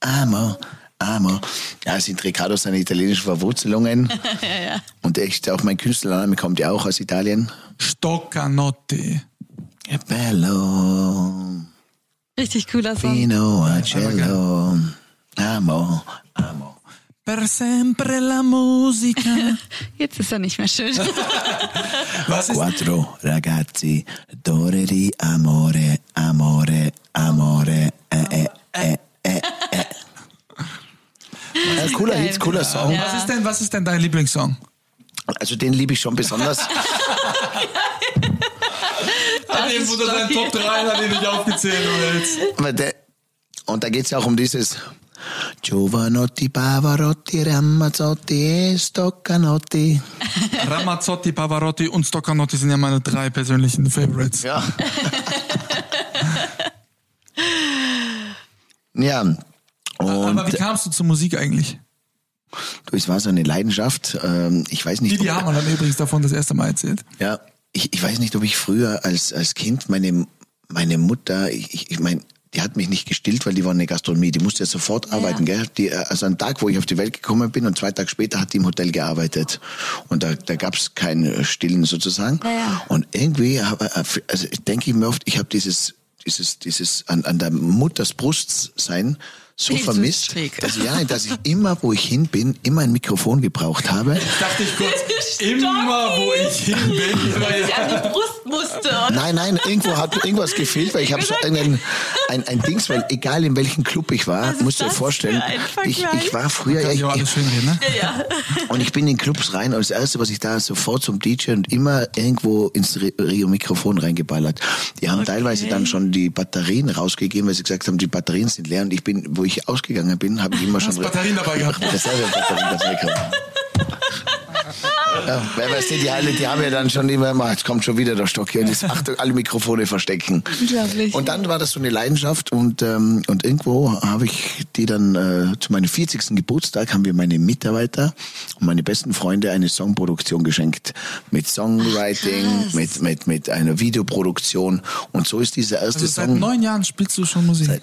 Amo, amo. Ja, es sind Riccardo seine italienischen Verwurzelungen. Und echt, auch mein Künstlername kommt ja auch aus Italien. Stoccanotti. Che bello, Richtig cooler Song. fino a cielo. Amo, amo. Per sempre la musica. Jetzt ist er nicht mehr schön. Was ist Quattro ragazzi, d'ore di amore, amore, amore. Eh, eh, eh, eh. Äh, cooler Hit, cooler Song. Ja. Was ist denn, was ist denn dein Lieblingssong? Also den liebe ich schon besonders. Hat ist unter seinen Stocki. Top 3 hat ihn nicht aufgezählt der, und da geht es ja auch um dieses Giovanotti, Pavarotti, Ramazzotti e Stoccanotti. Ramazzotti, Pavarotti und Stoccanotti sind ja meine drei persönlichen Favorites. Ja. ja. Aber wie Und kamst du zur Musik eigentlich? du, es war so eine Leidenschaft. Ähm, Ich weiß nicht. Die, haben mir dann übrigens davon das erste Mal erzählt. Ja, ich, ich weiß nicht, ob ich früher als, als Kind meine, meine Mutter, ich, ich, meine, die hat mich nicht gestillt, weil die war in der Gastronomie. Die musste ja sofort arbeiten, gell? Die, äh, also ein Tag, wo ich auf die Welt gekommen bin und zwei Tage später hat die im Hotel gearbeitet. Und da, da gab's kein äh, Stillen sozusagen. Ja, ja. Und irgendwie, äh, also denke ich mir oft, ich habe dieses, dieses, dieses an, an der Mutters Brust sein so Jesus vermisst, dass, ja, dass ich immer, wo ich hin bin, immer ein Mikrofon gebraucht habe. Dachte ich kurz, immer wo ich hin bin. Ich an die Brust musste. Nein, nein, irgendwo hat irgendwas gefehlt, weil ich habe so einen, ein, ein Dings, weil egal in welchem Club ich war, musst du dir vorstellen, ich, ich war früher, ja, ich, ich ne? ja. und ich bin in Clubs rein und das erste, was ich da sofort zum DJ und immer irgendwo ins Re- Rio Mikrofon reingeballert. Die haben teilweise dann schon die Batterien rausgegeben, weil sie gesagt haben, die Batterien sind leer und ich bin, wo ich ausgegangen bin, habe ich immer schon Batterien dabei gehabt? Reservebatterien dabei gehabt. Ja, weil weißt du, die, alle, die haben ja dann schon immer, mal, jetzt kommt schon wieder der Stock hier und jetzt Achtung, alle Mikrofone verstecken. Unglaublich. Und dann war das so eine Leidenschaft und, ähm, und irgendwo habe ich die dann äh, zu meinem 40. Geburtstag haben wir meine Mitarbeiter und meine besten Freunde eine Songproduktion geschenkt. Mit Songwriting, krass. mit, mit, mit einer Videoproduktion. Und so ist dieser erste Also seit Song. neun Jahren spielst du schon Musik.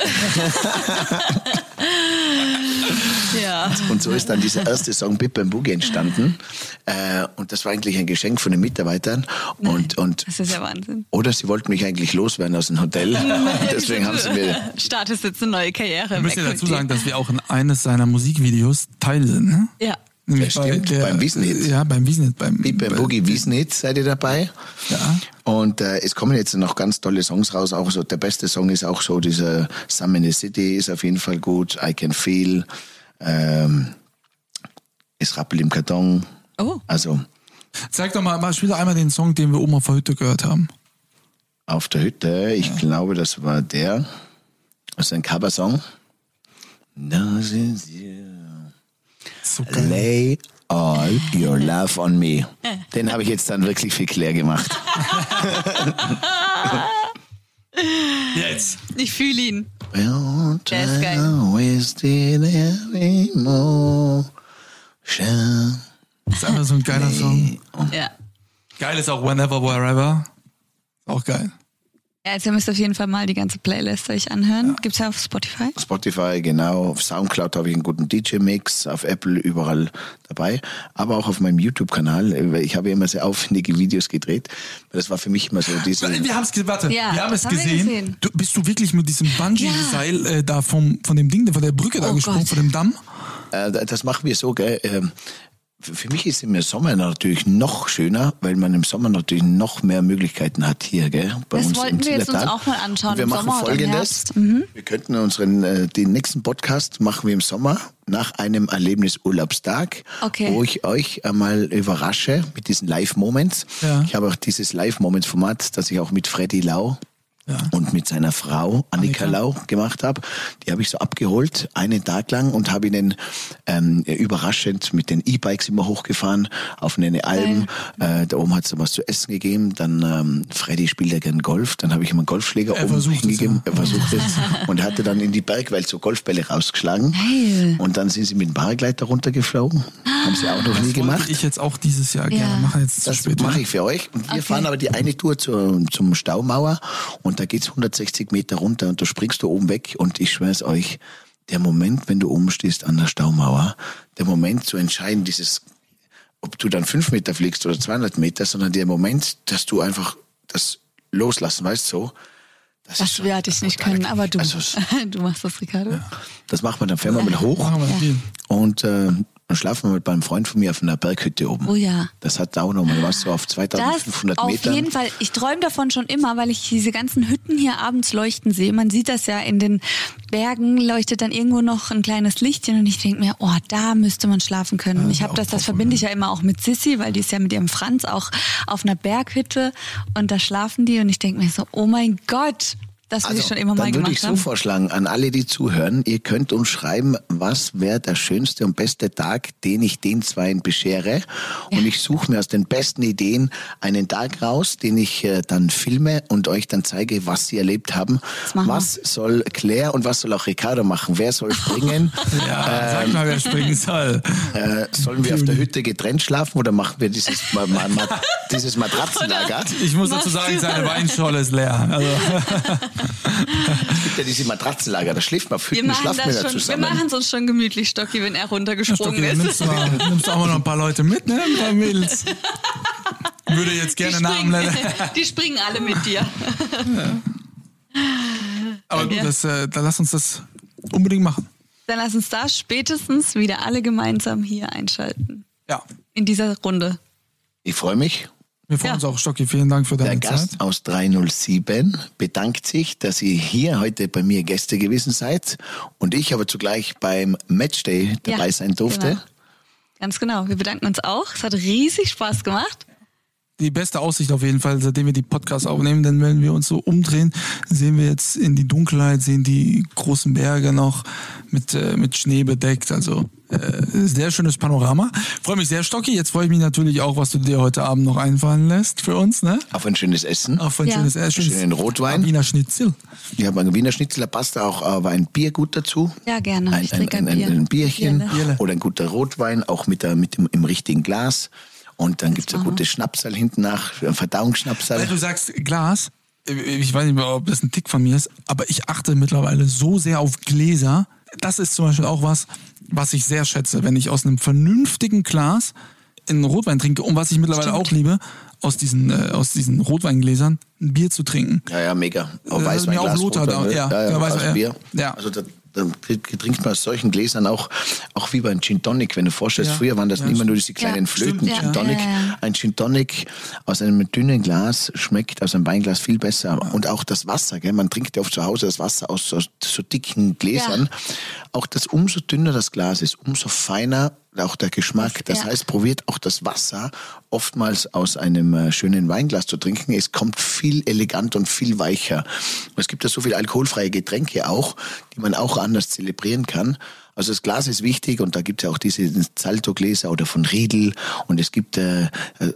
ja. Und so ist dann dieser erste Song Bip Bam Boogie entstanden. Äh, und das war eigentlich ein Geschenk von den Mitarbeitern. Und, und Das ist ja Wahnsinn. oder sie wollten mich eigentlich loswerden aus dem Hotel. Deswegen haben sie mir. Startest jetzt eine neue Karriere. Ich Weg dazu sagen, dass wir auch in eines seiner Musikvideos Teil sind. Ne? Ja. Nämlich Ja, stimmt, beim Wiesenhit. Ja, beim Wiesenhit. Beim, Bip Bam bei- Boogie Wiesenhit seid ihr dabei. Ja. Und äh, es kommen jetzt noch ganz tolle Songs raus. Auch so der beste Song ist auch so dieser Some in the City ist auf jeden Fall gut. I Can Feel. Ähm, es rappelt im Karton. Oh. Also Zeig doch mal, mal, spiel doch einmal den Song, den wir oben auf der Hütte gehört haben. auf der Hütte, ich glaube, das war der. Das ist ein Coversong. Ist you. So geil. Lay all your love on me. Den habe ich jetzt dann wirklich für Claire gemacht. Jetzt. Ich fühle ihn. Don't Der ist geil. waste it anymore. Das ist einfach so ein geiler Song. Ja. Geil ist auch Whenever, Wherever. Auch geil. Ja, also ihr müsst auf jeden Fall mal die ganze Playlist euch anhören. Gibt's ja auf Spotify. Spotify, genau. Auf Soundcloud habe ich einen guten DJ-Mix, auf Apple überall dabei, aber auch auf meinem YouTube-Kanal. Ich habe immer sehr aufwendige Videos gedreht. Das war für mich immer so diese... Wir haben es warte, Ja, wir haben es gesehen. gesehen. Du, bist du wirklich mit diesem Bungee-Seil äh, da vom, von dem Ding, von der Brücke da Oh gesprungen, Gott. von dem Damm? Äh, das machen wir so, gell? Für mich ist im Sommer natürlich noch schöner, weil man im Sommer natürlich noch mehr Möglichkeiten hat hier, gell? Bei Das uns wollten im wir jetzt uns auch mal anschauen, Und wir im machen Sommer folgendes. Herbst. Mhm. Wir könnten unseren, äh, den nächsten Podcast machen wir im Sommer nach einem Erlebnisurlaubstag, Okay. wo ich euch einmal überrasche mit diesen Live-Moments. Ja. Ich habe auch dieses Live-Moments-Format, das ich auch mit Freddy Lau Ja. und mit seiner Frau Annika, Annika. Lau gemacht habe. Die habe ich so abgeholt, einen Tag lang und habe ihnen ähm, überraschend mit den E-Bikes immer hochgefahren auf eine Alm. Äh, da oben hat es was zu essen gegeben. Dann ähm, Freddy spielt ja gern Golf. Dann habe ich ihm einen Golfschläger Er oben versucht es, hingegeben. ja. Er versucht es und hatte dann in die Bergwelt so Golfbälle rausgeschlagen. Geil. Und dann sind sie mit dem Paragleiter runtergeflogen. Haben sie auch noch nie gemacht. Wollte ich jetzt auch dieses Jahr Ja. gerne machen, jetzt zu Das mache oder? ich für euch. Und wir Okay. fahren aber die eine Tour zur, zum Staumauer und da geht's 160 Meter runter und da springst du oben weg und ich schwöre es euch, der Moment, wenn du oben stehst an der Staumauer, der Moment zu entscheiden, dieses, ob du dann fünf Meter fliegst oder 200 Meter, sondern der Moment, dass du einfach das loslassen, weißt so. Das, ist Das schon werde ich nicht können, aber du. Also, es- du machst das, Ricardo. das macht man, dann fahren wir mal hoch viel. und äh, schlafen wir mit beim Freund von mir auf einer Berghütte oben. Oh ja. Das hat auch nochmal was, so auf Das 2500 auf Metern. jeden Fall. Ich träume davon schon immer, weil ich diese ganzen Hütten hier abends leuchten sehe. Man sieht das ja in den Bergen, leuchtet dann irgendwo noch ein kleines Lichtchen und ich denke mir, oh, da müsste man schlafen können. Und ich habe das, das verbinde ich ja immer auch mit Sissy, weil die ist ja mit ihrem Franz auch auf einer Berghütte und da schlafen die und ich denke mir so, oh mein Gott, das will ich schon immer Also, dann mal würde gemacht ich so haben. vorschlagen an alle, die zuhören, ihr könnt uns schreiben, was wäre der schönste und beste Tag, den ich den Zweien beschere. Und ich suche mir aus den besten Ideen einen Tag raus, den ich äh, dann filme und euch dann zeige, was sie erlebt haben. Machen wir. Was soll Claire und was soll auch Ricardo machen? Wer soll springen? Ja, sag mal, wer springen soll. äh, sollen wir auf der Hütte getrennt schlafen oder machen wir dieses, ma ma ma dieses Matratzenlager? Ich muss dazu sagen, seine Weinscholle ist leer. Also, Es gibt ja diese Matratzenlager, da schläft man auf Wir machen schlafen wir zusammen. machen es uns schon gemütlich, Stocki, wenn er runtergesprungen Stocki, dann ist. nimmst du, mal, nimmst du auch mal noch ein paar Leute mit, ne? Ein paar Mädels. Würde jetzt Die gerne Namen springen, nennen. die springen alle mit dir. Aber du, Ja. das, äh, dann lass uns das unbedingt machen. Dann lass uns da spätestens wieder alle gemeinsam hier einschalten. Ja. In dieser Runde. Ich freue mich. Wir freuen Ja. uns auch, Stocki. Vielen Dank für Der deine Gast Zeit. aus 307 bedankt sich, dass ihr hier heute bei mir Gäste gewesen seid und ich aber zugleich beim Matchday dabei Ja, sein durfte. genau. Ganz genau. Wir bedanken uns auch. Es hat riesig Spaß gemacht. Die beste Aussicht auf jeden Fall, seitdem wir die Podcasts aufnehmen, denn wenn wir uns so umdrehen, sehen wir jetzt in die Dunkelheit, sehen die großen Berge noch mit, äh, mit Schnee bedeckt. Also äh, sehr schönes Panorama. Freue mich sehr, Stocki. Jetzt freue ich mich natürlich auch, was du dir heute Abend noch einfallen lässt für uns, ne? Auf ein schönes Essen. Auf ein Ja. schönes äh, schönes Schönen Rotwein. Wiener Schnitzel. Ich habe einen Wiener Schnitzel, da passt auch aber ein Bier gut dazu. Ja, gerne. Ein, Ich ein, trinke ein, ein Bier. ein, Bierchen Bierle. Bierle. oder ein guter Rotwein, auch mit, der, mit dem, im richtigen Glas. Und dann gibt's ein machen wir. gutes Schnapsal hinten nach, ein Weil Verdauungsschnapsal. du sagst Glas, äh, ich weiß nicht, ob das ein Tick von mir ist, aber ich achte mittlerweile so sehr auf Gläser. Das ist zum Beispiel auch was, was ich sehr schätze, wenn ich aus einem vernünftigen Glas einen Rotwein trinke und was ich mittlerweile Stimmt. auch liebe, aus diesen, äh, aus diesen Rotweingläsern ein Bier zu trinken. Ja, ja, mega. Auch Äh, Weißweinglas. mir auch Lothar da, Rotwein, ja, ja, ja, ja, Weißwein, ja. Bier. Ja. Also da, da trinkt man aus solchen Gläsern auch, auch wie beim Gin Tonic, wenn du vorstellst, Ja. früher waren das Ja, immer nur diese kleinen Ja, Flöten, stimmt, Gin ja. Tonic. Ja, ja, ja. Ein Gin Tonic aus einem dünnen Glas schmeckt aus einem Weinglas viel besser. Und auch das Wasser, gell? man trinkt ja oft zu Hause das Wasser aus so, so dicken Gläsern. Auch das umso dünner das Glas ist, umso feiner auch der Geschmack. Das Ja. heißt, probiert auch das Wasser oftmals aus einem äh, schönen Weinglas zu trinken. Es kommt viel elegant und viel weicher. Es gibt ja so viele alkoholfreie Getränke auch, die man auch anders zelebrieren kann. Also das Glas ist wichtig und da gibt es ja auch diese Zalto-Gläser oder von Riedel und es gibt, äh,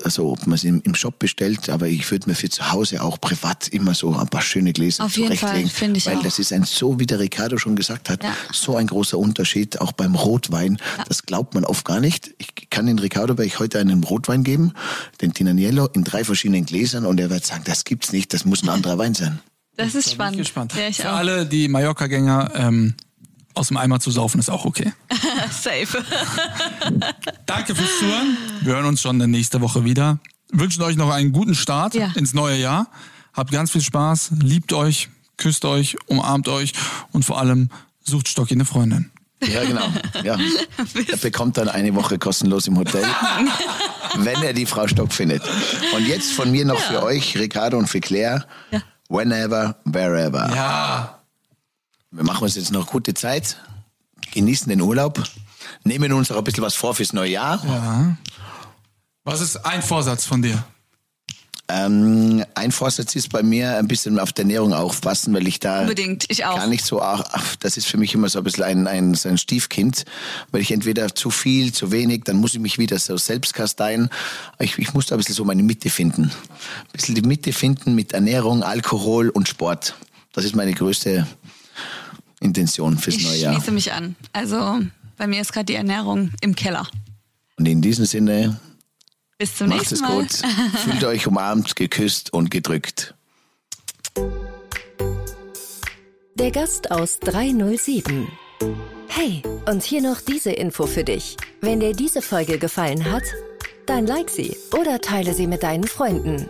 also ob man es im, im Shop bestellt, aber ich würde mir für zu Hause auch privat immer so ein paar schöne Gläser Auf jeden Fall, finde ich weil auch. das ist ein so, wie der Ricardo schon gesagt hat, Ja. so ein großer Unterschied, auch beim Rotwein. Das glaubt man oft gar nicht. Ich kann den Ricardo ich heute einen Rotwein geben, den Tinaniello, in drei verschiedenen Gläsern und er wird sagen, das gibt's nicht, das muss ein anderer Wein sein. Das ist Bin ich spannend. gespannt. Ja, ich Für auch. alle, die Mallorca-Gänger, ähm, aus dem Eimer zu saufen, ist auch okay. Safe. Danke fürs Zuhören. Wir hören uns schon nächste Woche wieder. Wünschen euch noch einen guten Start Ja. ins neue Jahr. Habt ganz viel Spaß, liebt euch, küsst euch, umarmt euch und vor allem sucht Stocki eine Freundin. Ja, genau. Ja. Er bekommt dann eine Woche kostenlos im Hotel, wenn er die Frau Stock findet. Und jetzt von mir noch für euch, Ricardo und für Claire, Ja. whenever, wherever. Ja. Wir machen uns jetzt noch gute Zeit, genießen den Urlaub, nehmen uns auch ein bisschen was vor fürs neue Jahr. Ja. Was ist ein Vorsatz von dir? Ähm, ein Vorsatz ist bei mir ein bisschen auf die Ernährung aufpassen, weil ich da Unbedingt, ich auch. gar nicht so, ach, das ist für mich immer so ein bisschen ein, ein, so ein Stiefkind, weil ich entweder zu viel, zu wenig, dann muss ich mich wieder so selbst kasteien. Ich, ich muss da ein bisschen so meine Mitte finden. Ein bisschen die Mitte finden mit Ernährung, Alkohol und Sport. Das ist meine größte Intention fürs Ich neue Jahr. schließe mich an. Also bei mir ist gerade die Ernährung im Keller. Und in diesem Sinne, Bis zum macht nächsten es Mal. gut, fühlt euch umarmt, geküsst und gedrückt. Der Gast aus 307. Hey, und hier noch diese Info für dich. Wenn dir diese Folge gefallen hat, dann like sie oder teile sie mit deinen Freunden.